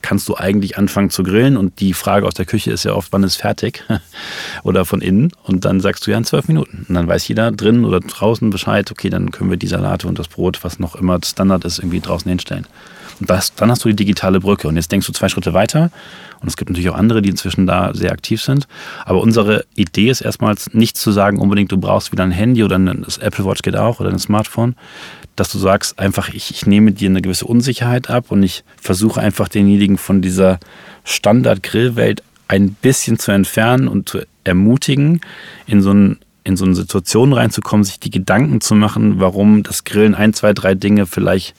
kannst du eigentlich anfangen zu grillen? Und die Frage aus der Küche ist ja oft, wann ist fertig? Oder von innen. Und dann sagst du ja in zwölf Minuten. Und dann weiß jeder drin oder draußen Bescheid, okay, dann können wir die Salate und das Brot, was noch immer Standard ist, irgendwie draußen hinstellen. Und das, dann hast du die digitale Brücke. Und jetzt denkst du zwei Schritte weiter. Und es gibt natürlich auch andere, die inzwischen da sehr aktiv sind. Aber unsere Idee ist erstmals nicht zu sagen, unbedingt du brauchst wieder ein Handy oder ein Apple Watch geht auch oder ein Smartphone, dass du sagst, einfach, ich, ich nehme dir eine gewisse Unsicherheit ab und ich versuche einfach denjenigen von dieser Standard-Grillwelt ein bisschen zu entfernen und zu ermutigen, in so ein in so eine Situation reinzukommen, sich die Gedanken zu machen, warum das Grillen ein, zwei, drei Dinge vielleicht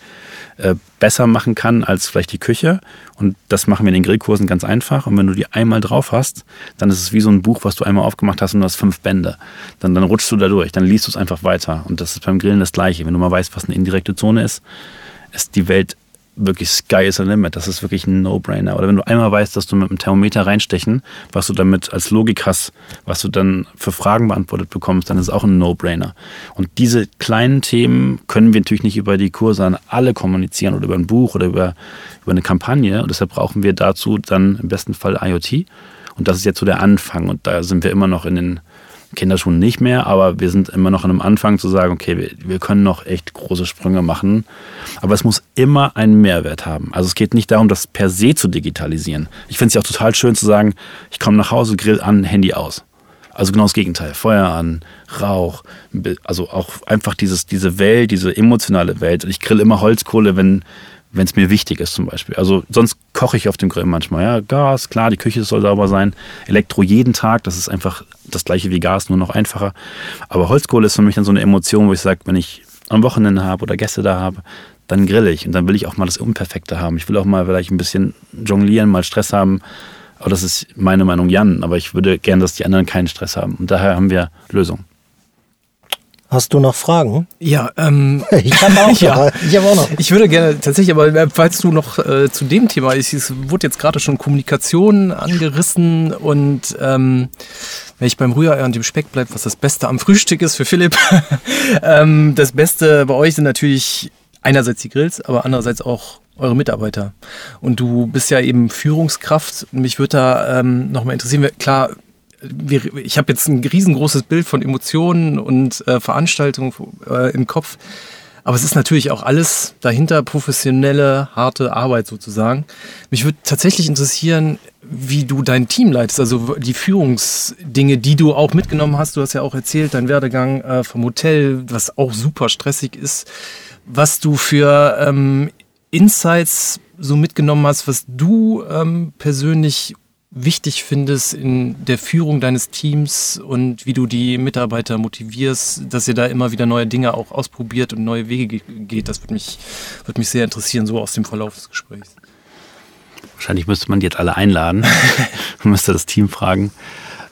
äh, besser machen kann als vielleicht die Küche. Und das machen wir in den Grillkursen ganz einfach. Und wenn du die einmal drauf hast, dann ist es wie so ein Buch, was du einmal aufgemacht hast und du hast fünf Bände. Dann, dann rutschst du da durch, dann liest du es einfach weiter. Und das ist beim Grillen das Gleiche. Wenn du mal weißt, was eine indirekte Zone ist, ist die Welt wirklich Sky is the limit. Das ist wirklich ein No-Brainer. Oder wenn du einmal weißt, dass du mit einem Thermometer reinstechen, was du damit als Logik hast, was du dann für Fragen beantwortet bekommst, dann ist es auch ein No-Brainer. Und diese kleinen Themen können wir natürlich nicht über die Kurse an alle kommunizieren oder über ein Buch oder über, über eine Kampagne. Und deshalb brauchen wir dazu dann im besten Fall IoT. Und das ist jetzt so der Anfang. Und da sind wir immer noch in den Kinderschuhen nicht mehr, aber wir sind immer noch an einem Anfang zu sagen, okay, wir, wir, können noch echt große Sprünge machen. Aber es muss immer einen Mehrwert haben. Also es geht nicht darum, das per se zu digitalisieren. Ich finde es ja auch total schön zu sagen, ich komme nach Hause, Grill an, Handy aus. Also genau das Gegenteil. Feuer an, Rauch, also auch einfach dieses, diese Welt, diese emotionale Welt. Ich grill immer Holzkohle, wenn, wenn es mir wichtig ist zum Beispiel. Also sonst koche ich auf dem Grill manchmal. Ja, Gas, klar, die Küche soll sauber sein. Elektro jeden Tag, das ist einfach das gleiche wie Gas, nur noch einfacher. Aber Holzkohle ist für mich dann so eine Emotion, wo ich sage, wenn ich am Wochenende habe oder Gäste da habe, dann grill ich. Und dann will ich auch mal das Unperfekte haben. Ich will auch mal vielleicht ein bisschen jonglieren, mal Stress haben. Aber das ist meine Meinung, Jan. Aber ich würde gerne, dass die anderen keinen Stress haben. Und daher haben wir Lösungen. Hast du noch Fragen? Ja, ähm, ich habe auch, ja. ich hab auch noch. Ich würde gerne tatsächlich, aber äh, falls du noch äh, zu dem Thema, es wurde jetzt gerade schon Kommunikation angerissen und ähm, wenn ich beim Rührei an dem Speck bleibe, was das Beste am Frühstück ist für Philipp, ähm, das Beste bei euch sind natürlich einerseits die Grills, aber andererseits auch eure Mitarbeiter. Und du bist ja eben Führungskraft. Mich würde da ähm, nochmal interessieren, klar, ich habe jetzt ein riesengroßes Bild von Emotionen und äh, Veranstaltungen äh, im Kopf. Aber es ist natürlich auch alles dahinter professionelle, harte Arbeit sozusagen. Mich würde tatsächlich interessieren, wie du dein Team leitest, also die Führungsdinge, die du auch mitgenommen hast. Du hast ja auch erzählt, dein Werdegang äh, vom Hotel, was auch super stressig ist. Was du für ähm, Insights so mitgenommen hast, was du ähm, persönlich wichtig findest in der Führung deines Teams und wie du die Mitarbeiter motivierst, dass ihr da immer wieder neue Dinge auch ausprobiert und neue Wege geht. Das würde mich, würde mich sehr interessieren, so aus dem Verlauf des Gesprächs. Wahrscheinlich müsste man die jetzt alle einladen, man müsste das Team fragen.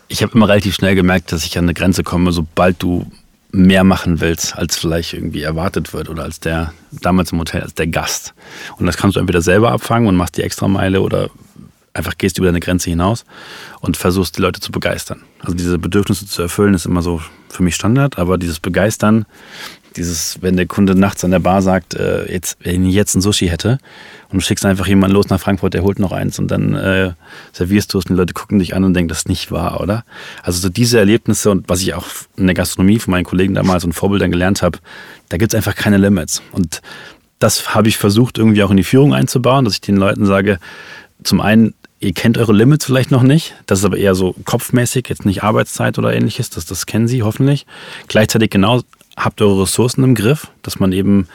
Ich habe immer relativ schnell gemerkt, dass ich an eine Grenze komme, sobald du mehr machen willst, als vielleicht irgendwie erwartet wird oder als der, damals im Hotel, als der Gast. Und das kannst du entweder selber abfangen und machst die Extrameile oder einfach gehst über deine Grenze hinaus und versuchst die Leute zu begeistern. Also diese Bedürfnisse zu erfüllen ist immer so für mich Standard, aber dieses Begeistern, dieses, wenn der Kunde nachts an der Bar sagt, äh, jetzt, wenn ich jetzt ein Sushi hätte und du schickst einfach jemanden los nach Frankfurt, der holt noch eins und dann äh, servierst du es und die Leute gucken dich an und denken, das ist nicht wahr, oder? Also so diese Erlebnisse und was ich auch in der Gastronomie von meinen Kollegen damals und Vorbildern gelernt habe, da gibt es einfach keine Limits. Und das habe ich versucht irgendwie auch in die Führung einzubauen, dass ich den Leuten sage, zum einen Ihr kennt eure Limits vielleicht noch nicht. Das ist aber eher so kopfmäßig, jetzt nicht Arbeitszeit oder ähnliches. Das, das kennen Sie hoffentlich. Gleichzeitig genau habt eure Ressourcen im Griff, dass man eben,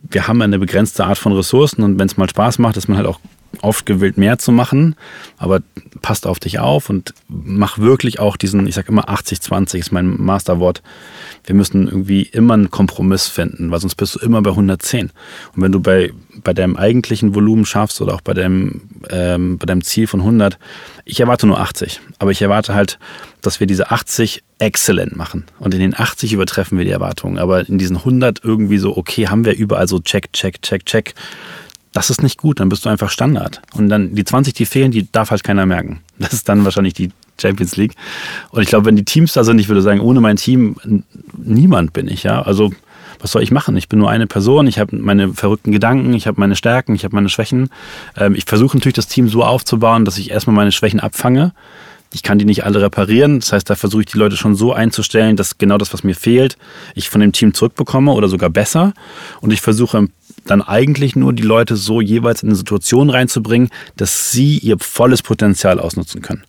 wir haben eine begrenzte Art von Ressourcen und wenn es mal Spaß macht, ist man halt auch oft gewillt, mehr zu machen, aber passt auf dich auf und mach wirklich auch diesen, ich sage immer 80-20 ist mein Masterwort. Wir müssen irgendwie immer einen Kompromiss finden, weil sonst bist du immer bei 110. Und wenn du bei, bei deinem eigentlichen Volumen schaffst oder auch bei deinem, ähm, bei deinem Ziel von 100, ich erwarte nur 80, aber ich erwarte halt, dass wir diese 80 exzellent machen. Und in den 80 übertreffen wir die Erwartungen, aber in diesen 100 irgendwie so, okay, haben wir überall so check, check, check, check das ist nicht gut, dann bist du einfach Standard. Und dann die 20, die fehlen, die darf halt keiner merken. Das ist dann wahrscheinlich die Champions League. Und ich glaube, wenn die Teams da sind, ich würde sagen, ohne mein Team niemand bin ich, ja. Also was soll ich machen? Ich bin nur eine Person, ich habe meine verrückten Gedanken, ich habe meine Stärken, ich habe meine Schwächen. Ähm, ich versuche natürlich das Team so aufzubauen, dass ich erstmal meine Schwächen abfange. Ich kann die nicht alle reparieren. Das heißt, da versuche ich die Leute schon so einzustellen, dass genau das, was mir fehlt, ich von dem Team zurückbekomme oder sogar besser. Und ich versuche dann eigentlich nur die Leute so jeweils in eine Situation reinzubringen, dass sie ihr volles Potenzial ausnutzen können.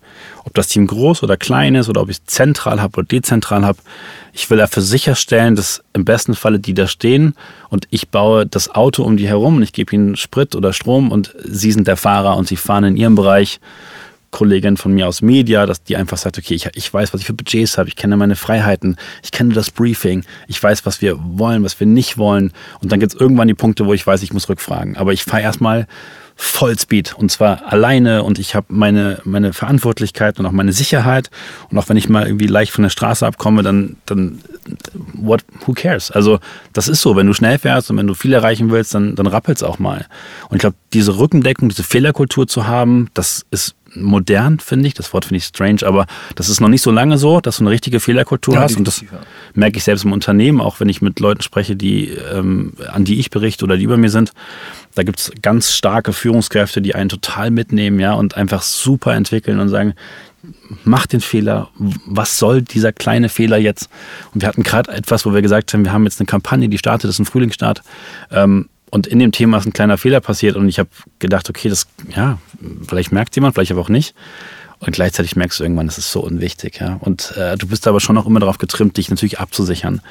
Ob das Team groß oder klein ist oder ob ich es zentral habe oder dezentral habe, ich will dafür sicherstellen, dass im besten Falle die da stehen und ich baue das Auto um die herum und ich gebe ihnen Sprit oder Strom und sie sind der Fahrer und sie fahren in ihrem Bereich Kollegin von mir aus Media, dass die einfach sagt, okay, ich, ich weiß, was ich für Budgets habe, ich kenne meine Freiheiten, ich kenne das Briefing, ich weiß, was wir wollen, was wir nicht wollen. Und dann gibt es irgendwann die Punkte, wo ich weiß, ich muss rückfragen. Aber ich fahre erstmal Vollspeed und zwar alleine und ich habe meine, meine Verantwortlichkeit und auch meine Sicherheit und auch wenn ich mal irgendwie leicht von der Straße abkomme, dann, dann what, who cares? Also das ist so, wenn du schnell fährst und wenn du viel erreichen willst, dann, dann rappelt es auch mal. Und ich glaube, diese Rückendeckung, diese Fehlerkultur zu haben, das ist modern, finde ich. Das Wort finde ich strange, aber das ist noch nicht so lange so, dass du eine richtige Fehlerkultur ja, hast. Und das merke ich selbst im Unternehmen, auch wenn ich mit Leuten spreche, die, ähm, an die ich berichte oder die über mir sind. Da gibt es ganz starke Führungskräfte, die einen total mitnehmen, ja, und einfach super entwickeln und sagen, mach den Fehler, was soll dieser kleine Fehler jetzt? Und wir hatten gerade etwas, wo wir gesagt haben, wir haben jetzt eine Kampagne, die startet, das ist ein Frühlingsstart. Ähm, und in dem Thema ist ein kleiner Fehler passiert und ich habe gedacht, okay, das, ja, vielleicht merkt jemand, vielleicht aber auch nicht. Und gleichzeitig merkst du irgendwann, das ist so unwichtig. Ja? Und äh, du bist aber schon auch immer darauf getrimmt, dich natürlich abzusichern,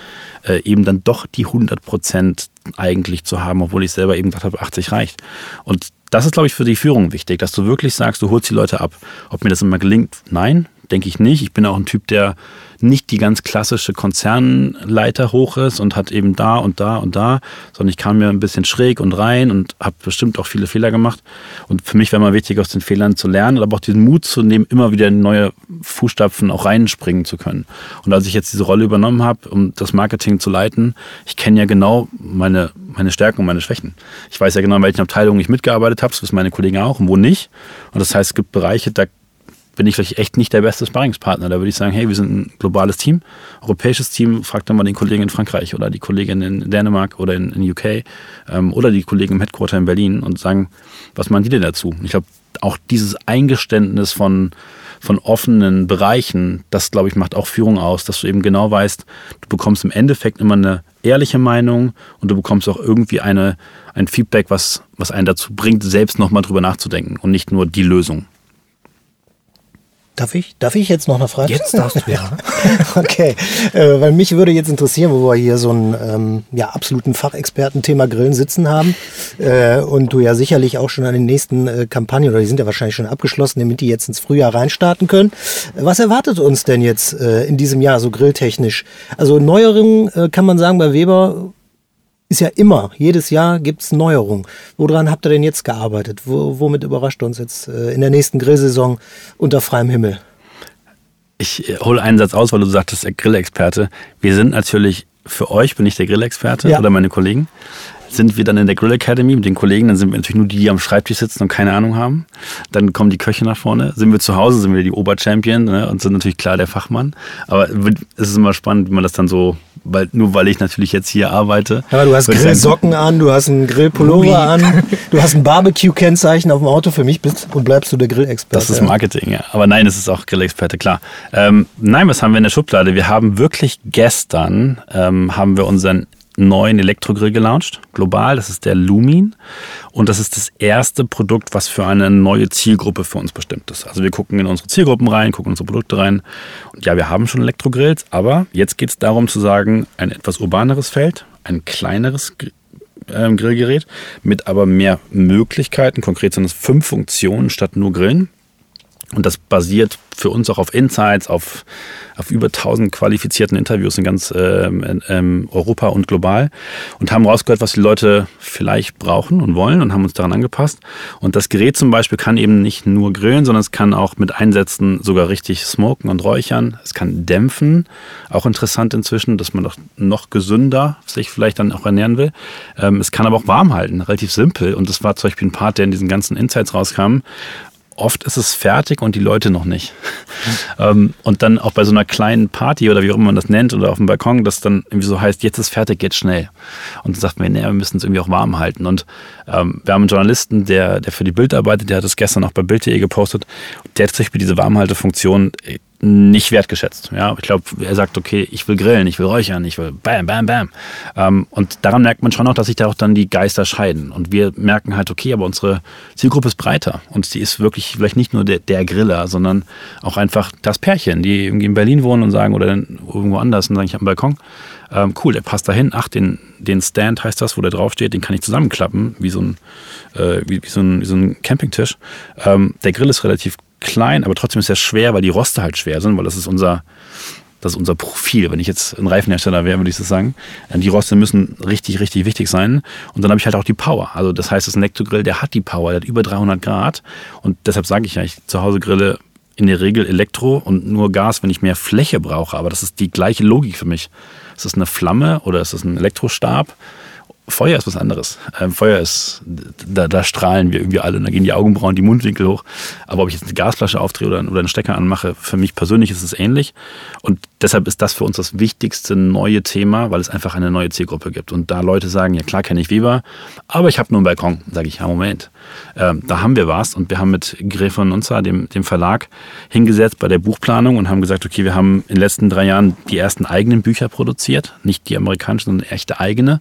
äh, eben dann doch die 100 Prozent eigentlich zu haben, obwohl ich selber eben gesagt habe, 80 reicht. Und das ist, glaube ich, für die Führung wichtig, dass du wirklich sagst, du holst die Leute ab. Ob mir das immer gelingt, nein, denke ich nicht. Ich bin auch ein Typ, der nicht die ganz klassische Konzernleiter hoch ist und hat eben da und da und da, sondern ich kam mir ein bisschen schräg und rein und habe bestimmt auch viele Fehler gemacht. Und für mich wäre mal wichtig, aus den Fehlern zu lernen, aber auch diesen Mut zu nehmen, immer wieder in neue Fußstapfen auch reinspringen zu können. Und als ich jetzt diese Rolle übernommen habe, um das Marketing zu leiten, ich kenne ja genau meine, meine Stärken und meine Schwächen. Ich weiß ja genau, in welchen Abteilungen ich mitgearbeitet habe, das wissen meine Kollegen auch und wo nicht. Und das heißt, es gibt Bereiche, da bin ich vielleicht echt nicht der beste Sparringspartner. Da würde ich sagen, hey, wir sind ein globales Team, europäisches Team, frag dann mal den Kollegen in Frankreich oder die Kollegin in Dänemark oder in, in UK ähm, oder die Kollegen im Headquarter in Berlin und sagen, was meinen die denn dazu? Ich glaube, auch dieses Eingeständnis von, von offenen Bereichen, das, glaube ich, macht auch Führung aus, dass du eben genau weißt, du bekommst im Endeffekt immer eine ehrliche Meinung und du bekommst auch irgendwie eine, ein Feedback, was, was einen dazu bringt, selbst nochmal drüber nachzudenken und nicht nur die Lösung. Darf ich? Darf ich jetzt noch eine Frage? Jetzt darfst du, ja. okay, äh, weil mich würde jetzt interessieren, wo wir hier so einen ähm, ja, absoluten Fachexperten Thema Grillen sitzen haben äh, und du ja sicherlich auch schon an den nächsten äh, Kampagnen, oder die sind ja wahrscheinlich schon abgeschlossen, damit die jetzt ins Frühjahr reinstarten können. Was erwartet uns denn jetzt äh, in diesem Jahr so grilltechnisch? Also Neuerungen äh, kann man sagen bei Weber ist ja immer, jedes Jahr gibt es Neuerungen. Woran habt ihr denn jetzt gearbeitet? Wo, womit überrascht uns jetzt äh, in der nächsten Grillsaison unter freiem Himmel? Ich äh, hole einen Satz aus, weil du sagtest, Grillexperte. Wir sind natürlich, für euch bin ich der Grillexperte ja. oder meine Kollegen. Sind wir dann in der Grill Academy mit den Kollegen, dann sind wir natürlich nur die, die am Schreibtisch sitzen und keine Ahnung haben. Dann kommen die Köche nach vorne. Sind wir zu Hause, sind wir die Oberchampion ne, und sind natürlich klar der Fachmann. Aber es ist immer spannend, wie man das dann so weil, nur weil ich natürlich jetzt hier arbeite. Aber du hast Grillsocken an, du hast einen Grillpullover an, du hast ein Barbecue-Kennzeichen auf dem Auto. Für mich bist und bleibst du der Grillexperte. Das ist Marketing, ja. Aber nein, es ist auch Grillexperte, klar. Ähm, nein, was haben wir in der Schublade? Wir haben wirklich gestern ähm, haben wir unseren neuen Elektrogrill gelauncht, global. Das ist der Lumin. Und das ist das erste Produkt, was für eine neue Zielgruppe für uns bestimmt ist. Also wir gucken in unsere Zielgruppen rein, gucken unsere Produkte rein. Und ja, wir haben schon Elektrogrills, aber jetzt geht es darum zu sagen, ein etwas urbaneres Feld, ein kleineres ähm, Grillgerät mit aber mehr Möglichkeiten. Konkret sind es fünf Funktionen statt nur Grillen. Und das basiert für uns auch auf Insights, auf, auf über 1000 qualifizierten Interviews in ganz ähm, ähm, Europa und global und haben rausgehört, was die Leute vielleicht brauchen und wollen und haben uns daran angepasst. Und das Gerät zum Beispiel kann eben nicht nur grillen, sondern es kann auch mit Einsätzen sogar richtig smoken und räuchern. Es kann dämpfen, auch interessant inzwischen, dass man doch noch gesünder sich vielleicht dann auch ernähren will. Ähm, es kann aber auch warm halten, relativ simpel. Und das war zum Beispiel ein Part, der in diesen ganzen Insights rauskam oft ist es fertig und die Leute noch nicht. Mhm. und dann auch bei so einer kleinen Party oder wie auch immer man das nennt oder auf dem Balkon, das dann irgendwie so heißt, jetzt ist fertig, jetzt schnell. Und dann sagt man, nee, wir müssen es irgendwie auch warm halten. Und ähm, wir haben einen Journalisten, der, der für die Bild arbeitet, der hat es gestern auch bei Bild.de gepostet. Der hat sich diese Warmhaltefunktion nicht wertgeschätzt. Ja, ich glaube, er sagt, okay, ich will grillen, ich will räuchern, ich will bam, bam, bam. Ähm, und daran merkt man schon auch, dass sich da auch dann die Geister scheiden. Und wir merken halt, okay, aber unsere Zielgruppe ist breiter. Und sie ist wirklich vielleicht nicht nur der, der Griller, sondern auch einfach das Pärchen, die irgendwie in Berlin wohnen und sagen, oder irgendwo anders und sagen, ich habe einen Balkon. Ähm, cool, der passt dahin. Ach, den, den Stand heißt das, wo der draufsteht, den kann ich zusammenklappen, wie so ein, äh, wie, wie, so ein, wie so ein Campingtisch. Ähm, der Grill ist relativ klein, aber trotzdem ist er schwer, weil die Roste halt schwer sind, weil das ist unser, das ist unser Profil. Wenn ich jetzt ein Reifenhersteller wäre, würde ich das sagen. Äh, die Roste müssen richtig, richtig wichtig sein. Und dann habe ich halt auch die Power. Also das heißt, das Elektrogrill, der hat die Power, der hat über 300 Grad. Und deshalb sage ich ja, ich zu Hause grille in der Regel Elektro und nur Gas, wenn ich mehr Fläche brauche. Aber das ist die gleiche Logik für mich. Ist das eine Flamme oder ist das ein Elektrostab? Feuer ist was anderes. Ähm, Feuer ist, da, da, strahlen wir irgendwie alle da gehen die Augenbrauen, die Mundwinkel hoch. Aber ob ich jetzt eine Gasflasche aufdrehe oder, oder einen Stecker anmache, für mich persönlich ist es ähnlich. Und deshalb ist das für uns das wichtigste neue Thema, weil es einfach eine neue Zielgruppe gibt. Und da Leute sagen, ja klar kenne ich Weber, aber ich habe nur einen Balkon, sage ich, ja Moment. Ähm, da haben wir was und wir haben mit Gref und Nunza, dem, dem Verlag, hingesetzt bei der Buchplanung und haben gesagt, okay, wir haben in den letzten drei Jahren die ersten eigenen Bücher produziert, nicht die amerikanischen, sondern echte eigene.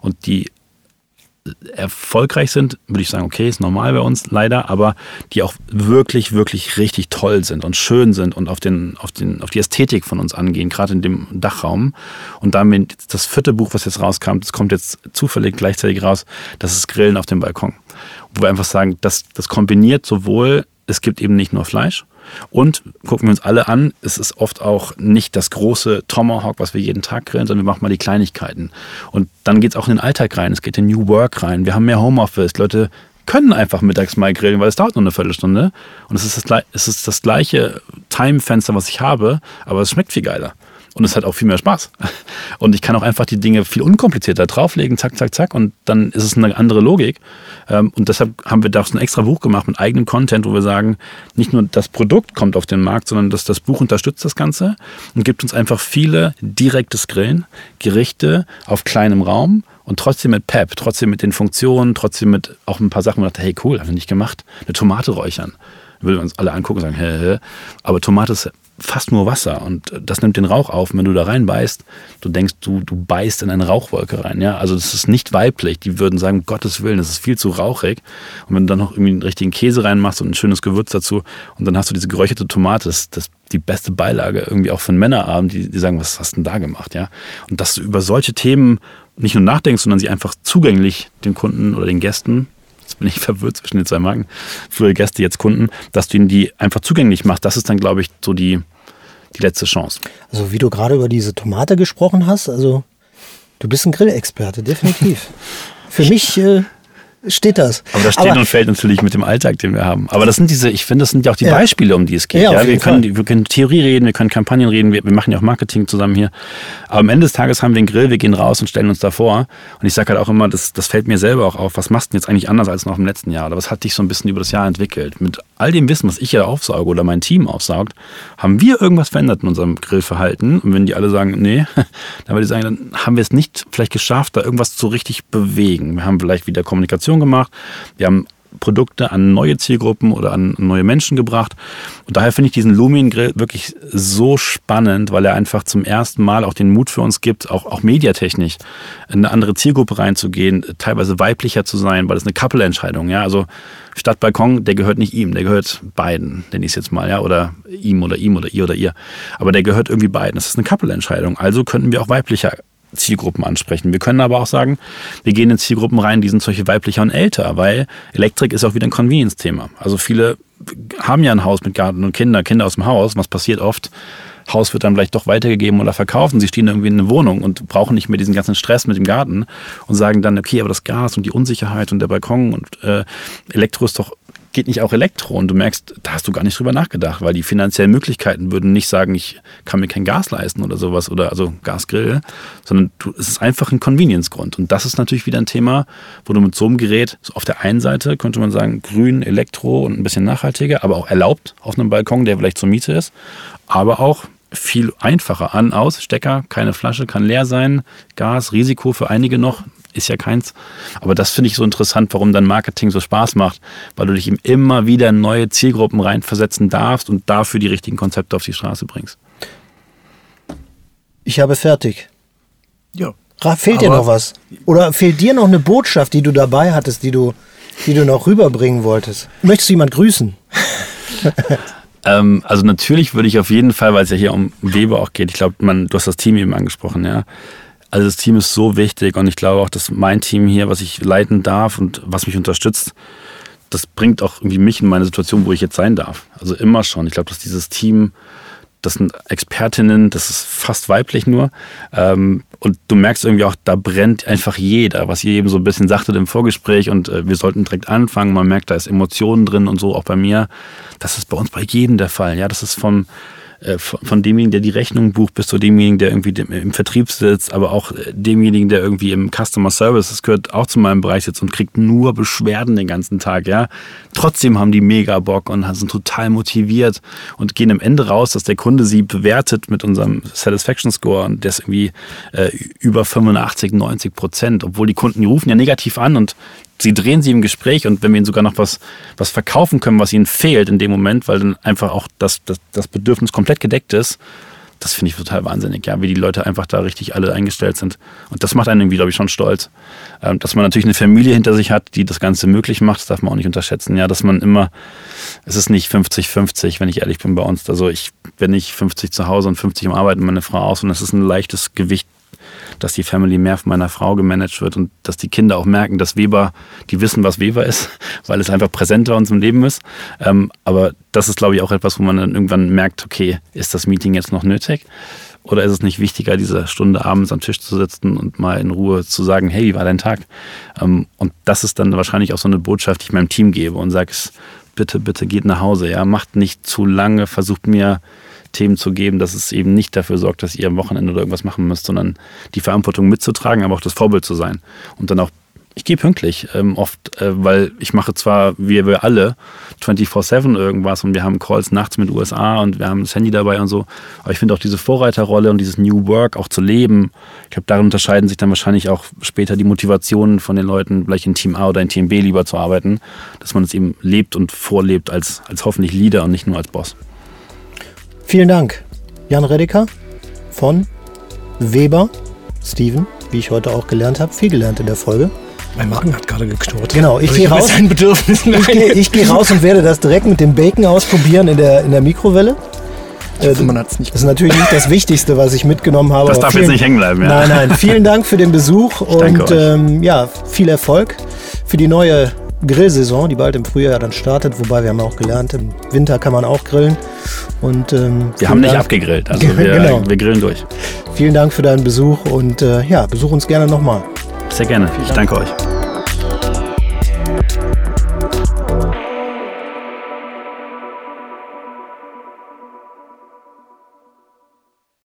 Und die erfolgreich sind, würde ich sagen, okay, ist normal bei uns leider, aber die auch wirklich, wirklich richtig toll sind und schön sind und auf, den, auf, den, auf die Ästhetik von uns angehen, gerade in dem Dachraum. Und damit das vierte Buch, was jetzt rauskam, das kommt jetzt zufällig gleichzeitig raus, das ist Grillen auf dem Balkon. Wo wir einfach sagen, das, das kombiniert sowohl, es gibt eben nicht nur Fleisch, und gucken wir uns alle an, es ist oft auch nicht das große Tomahawk, was wir jeden Tag grillen, sondern wir machen mal die Kleinigkeiten. Und dann geht es auch in den Alltag rein, es geht in New Work rein. Wir haben mehr Homeoffice. Leute können einfach mittags mal grillen, weil es dauert nur eine Viertelstunde. Und es ist das, es ist das gleiche Timefenster, was ich habe, aber es schmeckt viel geiler. Und es hat auch viel mehr Spaß. Und ich kann auch einfach die Dinge viel unkomplizierter drauflegen, zack, zack, zack. Und dann ist es eine andere Logik. Ähm, und deshalb haben wir da so ein extra Buch gemacht mit eigenem Content, wo wir sagen, nicht nur das Produkt kommt auf den Markt, sondern dass das Buch unterstützt das Ganze und gibt uns einfach viele direktes Grillen, Gerichte auf kleinem Raum und trotzdem mit Pep, trotzdem mit den Funktionen, trotzdem mit auch ein paar Sachen, wo ich dachte, hey cool, haben wir nicht gemacht. Eine Tomate räuchern. Würden wir uns alle angucken und sagen, hä, hä. Aber Tomate ist fast nur Wasser und das nimmt den Rauch auf. Und wenn du da reinbeißt, du denkst, du, du beißt in eine Rauchwolke rein. Ja? Also das ist nicht weiblich. Die würden sagen, um Gottes Willen, das ist viel zu rauchig. Und wenn du dann noch irgendwie einen richtigen Käse reinmachst und ein schönes Gewürz dazu und dann hast du diese geräucherte Tomate, das, das die beste Beilage irgendwie auch für einen Männerabend, die, die sagen, was hast du denn da gemacht? Ja? Und dass du über solche Themen nicht nur nachdenkst, sondern sie einfach zugänglich den Kunden oder den Gästen jetzt bin ich verwirrt zwischen den zwei Marken, frühere Gäste, jetzt Kunden, dass du ihnen die einfach zugänglich machst. Das ist dann, glaube ich, so die, die letzte Chance. Also wie du gerade über diese Tomate gesprochen hast, also du bist ein Grillexperte, definitiv. Für mich äh, steht das. Aber das steht Aber, und fällt natürlich mit dem Alltag, den wir haben. Aber das sind diese, ich finde, das sind ja auch die ja. Beispiele, um die es geht. Ja, ja wir, können, wir können Theorie reden, wir können Kampagnen reden, wir, wir, machen ja auch Marketing zusammen hier. Aber am Ende des Tages haben wir einen Grill, wir gehen raus und stellen uns davor. Und ich sage halt auch immer, das, das fällt mir selber auch auf, was machst du denn jetzt eigentlich anders als noch im letzten Jahr? Oder was hat dich so ein bisschen über das Jahr entwickelt? Mit all dem Wissen, was ich ja aufsauge oder mein Team aufsaugt, haben wir irgendwas verändert in unserem Grillverhalten? Und wenn die alle sagen, nee, dann würde ich sagen, dann haben wir es nicht vielleicht geschafft, da irgendwas zu richtig bewegen. Wir haben vielleicht wieder Kommunikation gemacht, wir haben Produkte an neue Zielgruppen oder an neue Menschen gebracht. Und daher finde ich diesen Lumin Grill wirklich so spannend, weil er einfach zum ersten Mal auch den Mut für uns gibt, auch, auch mediatechnisch in eine andere Zielgruppe reinzugehen, teilweise weiblicher zu sein, weil das eine Couple-Entscheidung, ja. Also Stadtbalkon, der gehört nicht ihm, der gehört beiden, nenne ich es jetzt mal, ja, oder ihm oder ihm oder ihr oder ihr. Aber der gehört irgendwie beiden. Das ist eine Couple-Entscheidung. Also könnten wir auch weiblicher Zielgruppen ansprechen. Wir können aber auch sagen, wir gehen in Zielgruppen rein, die sind solche weiblicher und älter, weil Elektrik ist auch wieder ein Convenience-Thema. Also viele haben ja ein Haus mit Garten und Kinder, Kinder aus dem Haus. Was passiert oft? Haus wird dann vielleicht doch weitergegeben oder verkauft sie stehen irgendwie in einer Wohnung und brauchen nicht mehr diesen ganzen Stress mit dem Garten und sagen dann, okay, aber das Gas und die Unsicherheit und der Balkon und äh, Elektro ist doch geht nicht auch Elektro? Und du merkst, da hast du gar nicht drüber nachgedacht, weil die finanziellen Möglichkeiten würden nicht sagen, ich kann mir kein Gas leisten oder sowas oder also Gasgrill, sondern du, es ist einfach ein Convenience-Grund. Und das ist natürlich wieder ein Thema, wo du mit so einem Gerät, so auf der einen Seite könnte man sagen, grün, Elektro und ein bisschen nachhaltiger, aber auch erlaubt auf einem Balkon, der vielleicht zur Miete ist, aber auch viel einfacher an, aus, Stecker, keine Flasche, kann leer sein, Gas, Risiko für einige noch, ist ja keins. Aber das finde ich so interessant, warum dann Marketing so Spaß macht, weil du dich eben immer wieder in neue Zielgruppen reinversetzen darfst und dafür die richtigen Konzepte auf die Straße bringst. Ich habe fertig. Ja. Fehlt dir noch was? Oder fehlt dir noch eine Botschaft, die du dabei hattest, die du, die du noch rüberbringen wolltest? Möchtest du jemand grüßen? ähm, also natürlich würde ich auf jeden Fall, weil es ja hier um Weber auch geht, ich glaube, du hast das Team eben angesprochen, ja. Also das Team ist so wichtig und ich glaube auch, dass mein Team hier, was ich leiten darf und was mich unterstützt, das bringt auch irgendwie mich in meine Situation, wo ich jetzt sein darf. Also immer schon. Ich glaube, dass dieses Team das sind Expertinnen, das ist fast weiblich nur. Ähm, und du merkst irgendwie auch, da brennt einfach jeder, was ihr eben so ein bisschen sagtet im Vorgespräch und äh, wir sollten direkt anfangen. Man merkt, da ist Emotionen drin und so, auch bei mir. Das ist bei uns bei jedem der Fall. Ja, das ist vom von demjenigen, der die Rechnung bucht, bis zu demjenigen, der irgendwie im Vertrieb sitzt, aber auch äh, demjenigen, der irgendwie im Customer Service, das gehört auch zu meinem Bereich sitzt und kriegt nur Beschwerden den ganzen Tag, ja. Trotzdem haben die mega Bock und sind total motiviert und gehen am Ende raus, dass der Kunde sie bewertet mit unserem Satisfaction Score und der ist irgendwie äh, über 85, 90 Prozent, obwohl die Kunden, die rufen ja negativ an und sie drehen sie im Gespräch und wenn wir ihnen sogar noch was, was verkaufen können, was ihnen fehlt in dem Moment, weil dann einfach auch das, das, das Bedürfnis komplett gedeckt ist, das finde ich total wahnsinnig, ja, wie die Leute einfach da richtig alle eingestellt sind. Und das macht einen irgendwie, glaube ich, schon stolz. Ähm, dass man natürlich eine Familie hinter sich hat, die das Ganze möglich macht, das darf man auch nicht unterschätzen. Ja, dass man immer, es ist nicht 50-50, wenn ich ehrlich bin bei uns. Also ich bin nicht 50 zu Hause und 50 am Arbeiten, meine Frau aus und es ist ein leichtes Gewicht dass die Family mehr von meiner Frau gemanagt wird und dass die Kinder auch merken, dass Weber, die wissen, was Weber ist, weil es einfach präsent bei uns im Leben ist. Ähm, aber das ist, glaube ich, auch etwas, wo man dann irgendwann merkt, okay, ist das Meeting jetzt noch nötig? Oder ist es nicht wichtiger, diese Stunde abends am Tisch zu sitzen und mal in Ruhe zu sagen, hey, wie war dein Tag? Ähm, und das ist dann wahrscheinlich auch so eine Botschaft, die ich meinem Team gebe und sage, bitte, bitte geht nach Hause, ja, macht nicht zu lange, versucht mir Themen zu geben, dass es eben nicht dafür sorgt, dass ihr am Wochenende oder irgendwas machen müsst, sondern die Verantwortung mitzutragen, aber auch das Vorbild zu sein. Und dann auch, ich gehe pünktlich, ähm, oft, äh, weil ich mache zwar, wie wir alle, 24-7 irgendwas und wir haben Calls nachts mit USA und wir haben das Handy dabei und so, aber ich finde auch diese Vorreiterrolle und dieses New Work auch zu leben, ich glaube, darin unterscheiden sich dann wahrscheinlich auch später die Motivationen von den Leuten, vielleicht in Team A oder in Team B lieber zu arbeiten, dass man es eben lebt und vorlebt als, als hoffentlich Leader und nicht nur als Boss. Vielen Dank, Jan Redeker von Weber, Steven, wie ich heute auch gelernt habe. Viel gelernt in der Folge. Mein Magen hat gerade geknurrt. Genau, ich gehe raus. Ich gehe geh raus und werde das direkt mit dem Bacon ausprobieren in der, in der Mikrowelle. Ich hoffe, man hat's nicht das ist natürlich nicht das Wichtigste, was ich mitgenommen habe. Das darf vielen, jetzt nicht hängen bleiben. Ja. Nein, nein. Vielen Dank für den Besuch ich und ähm, ja, viel Erfolg für die neue Grillsaison, die bald im Frühjahr dann startet. Wobei wir haben auch gelernt, im Winter kann man auch grillen. Und, ähm, wir haben nicht abgegrillt, also wir, genau. wir, grillen durch. Vielen Dank für deinen Besuch und äh, ja, besuch uns gerne nochmal. Sehr gerne. Ich danke euch.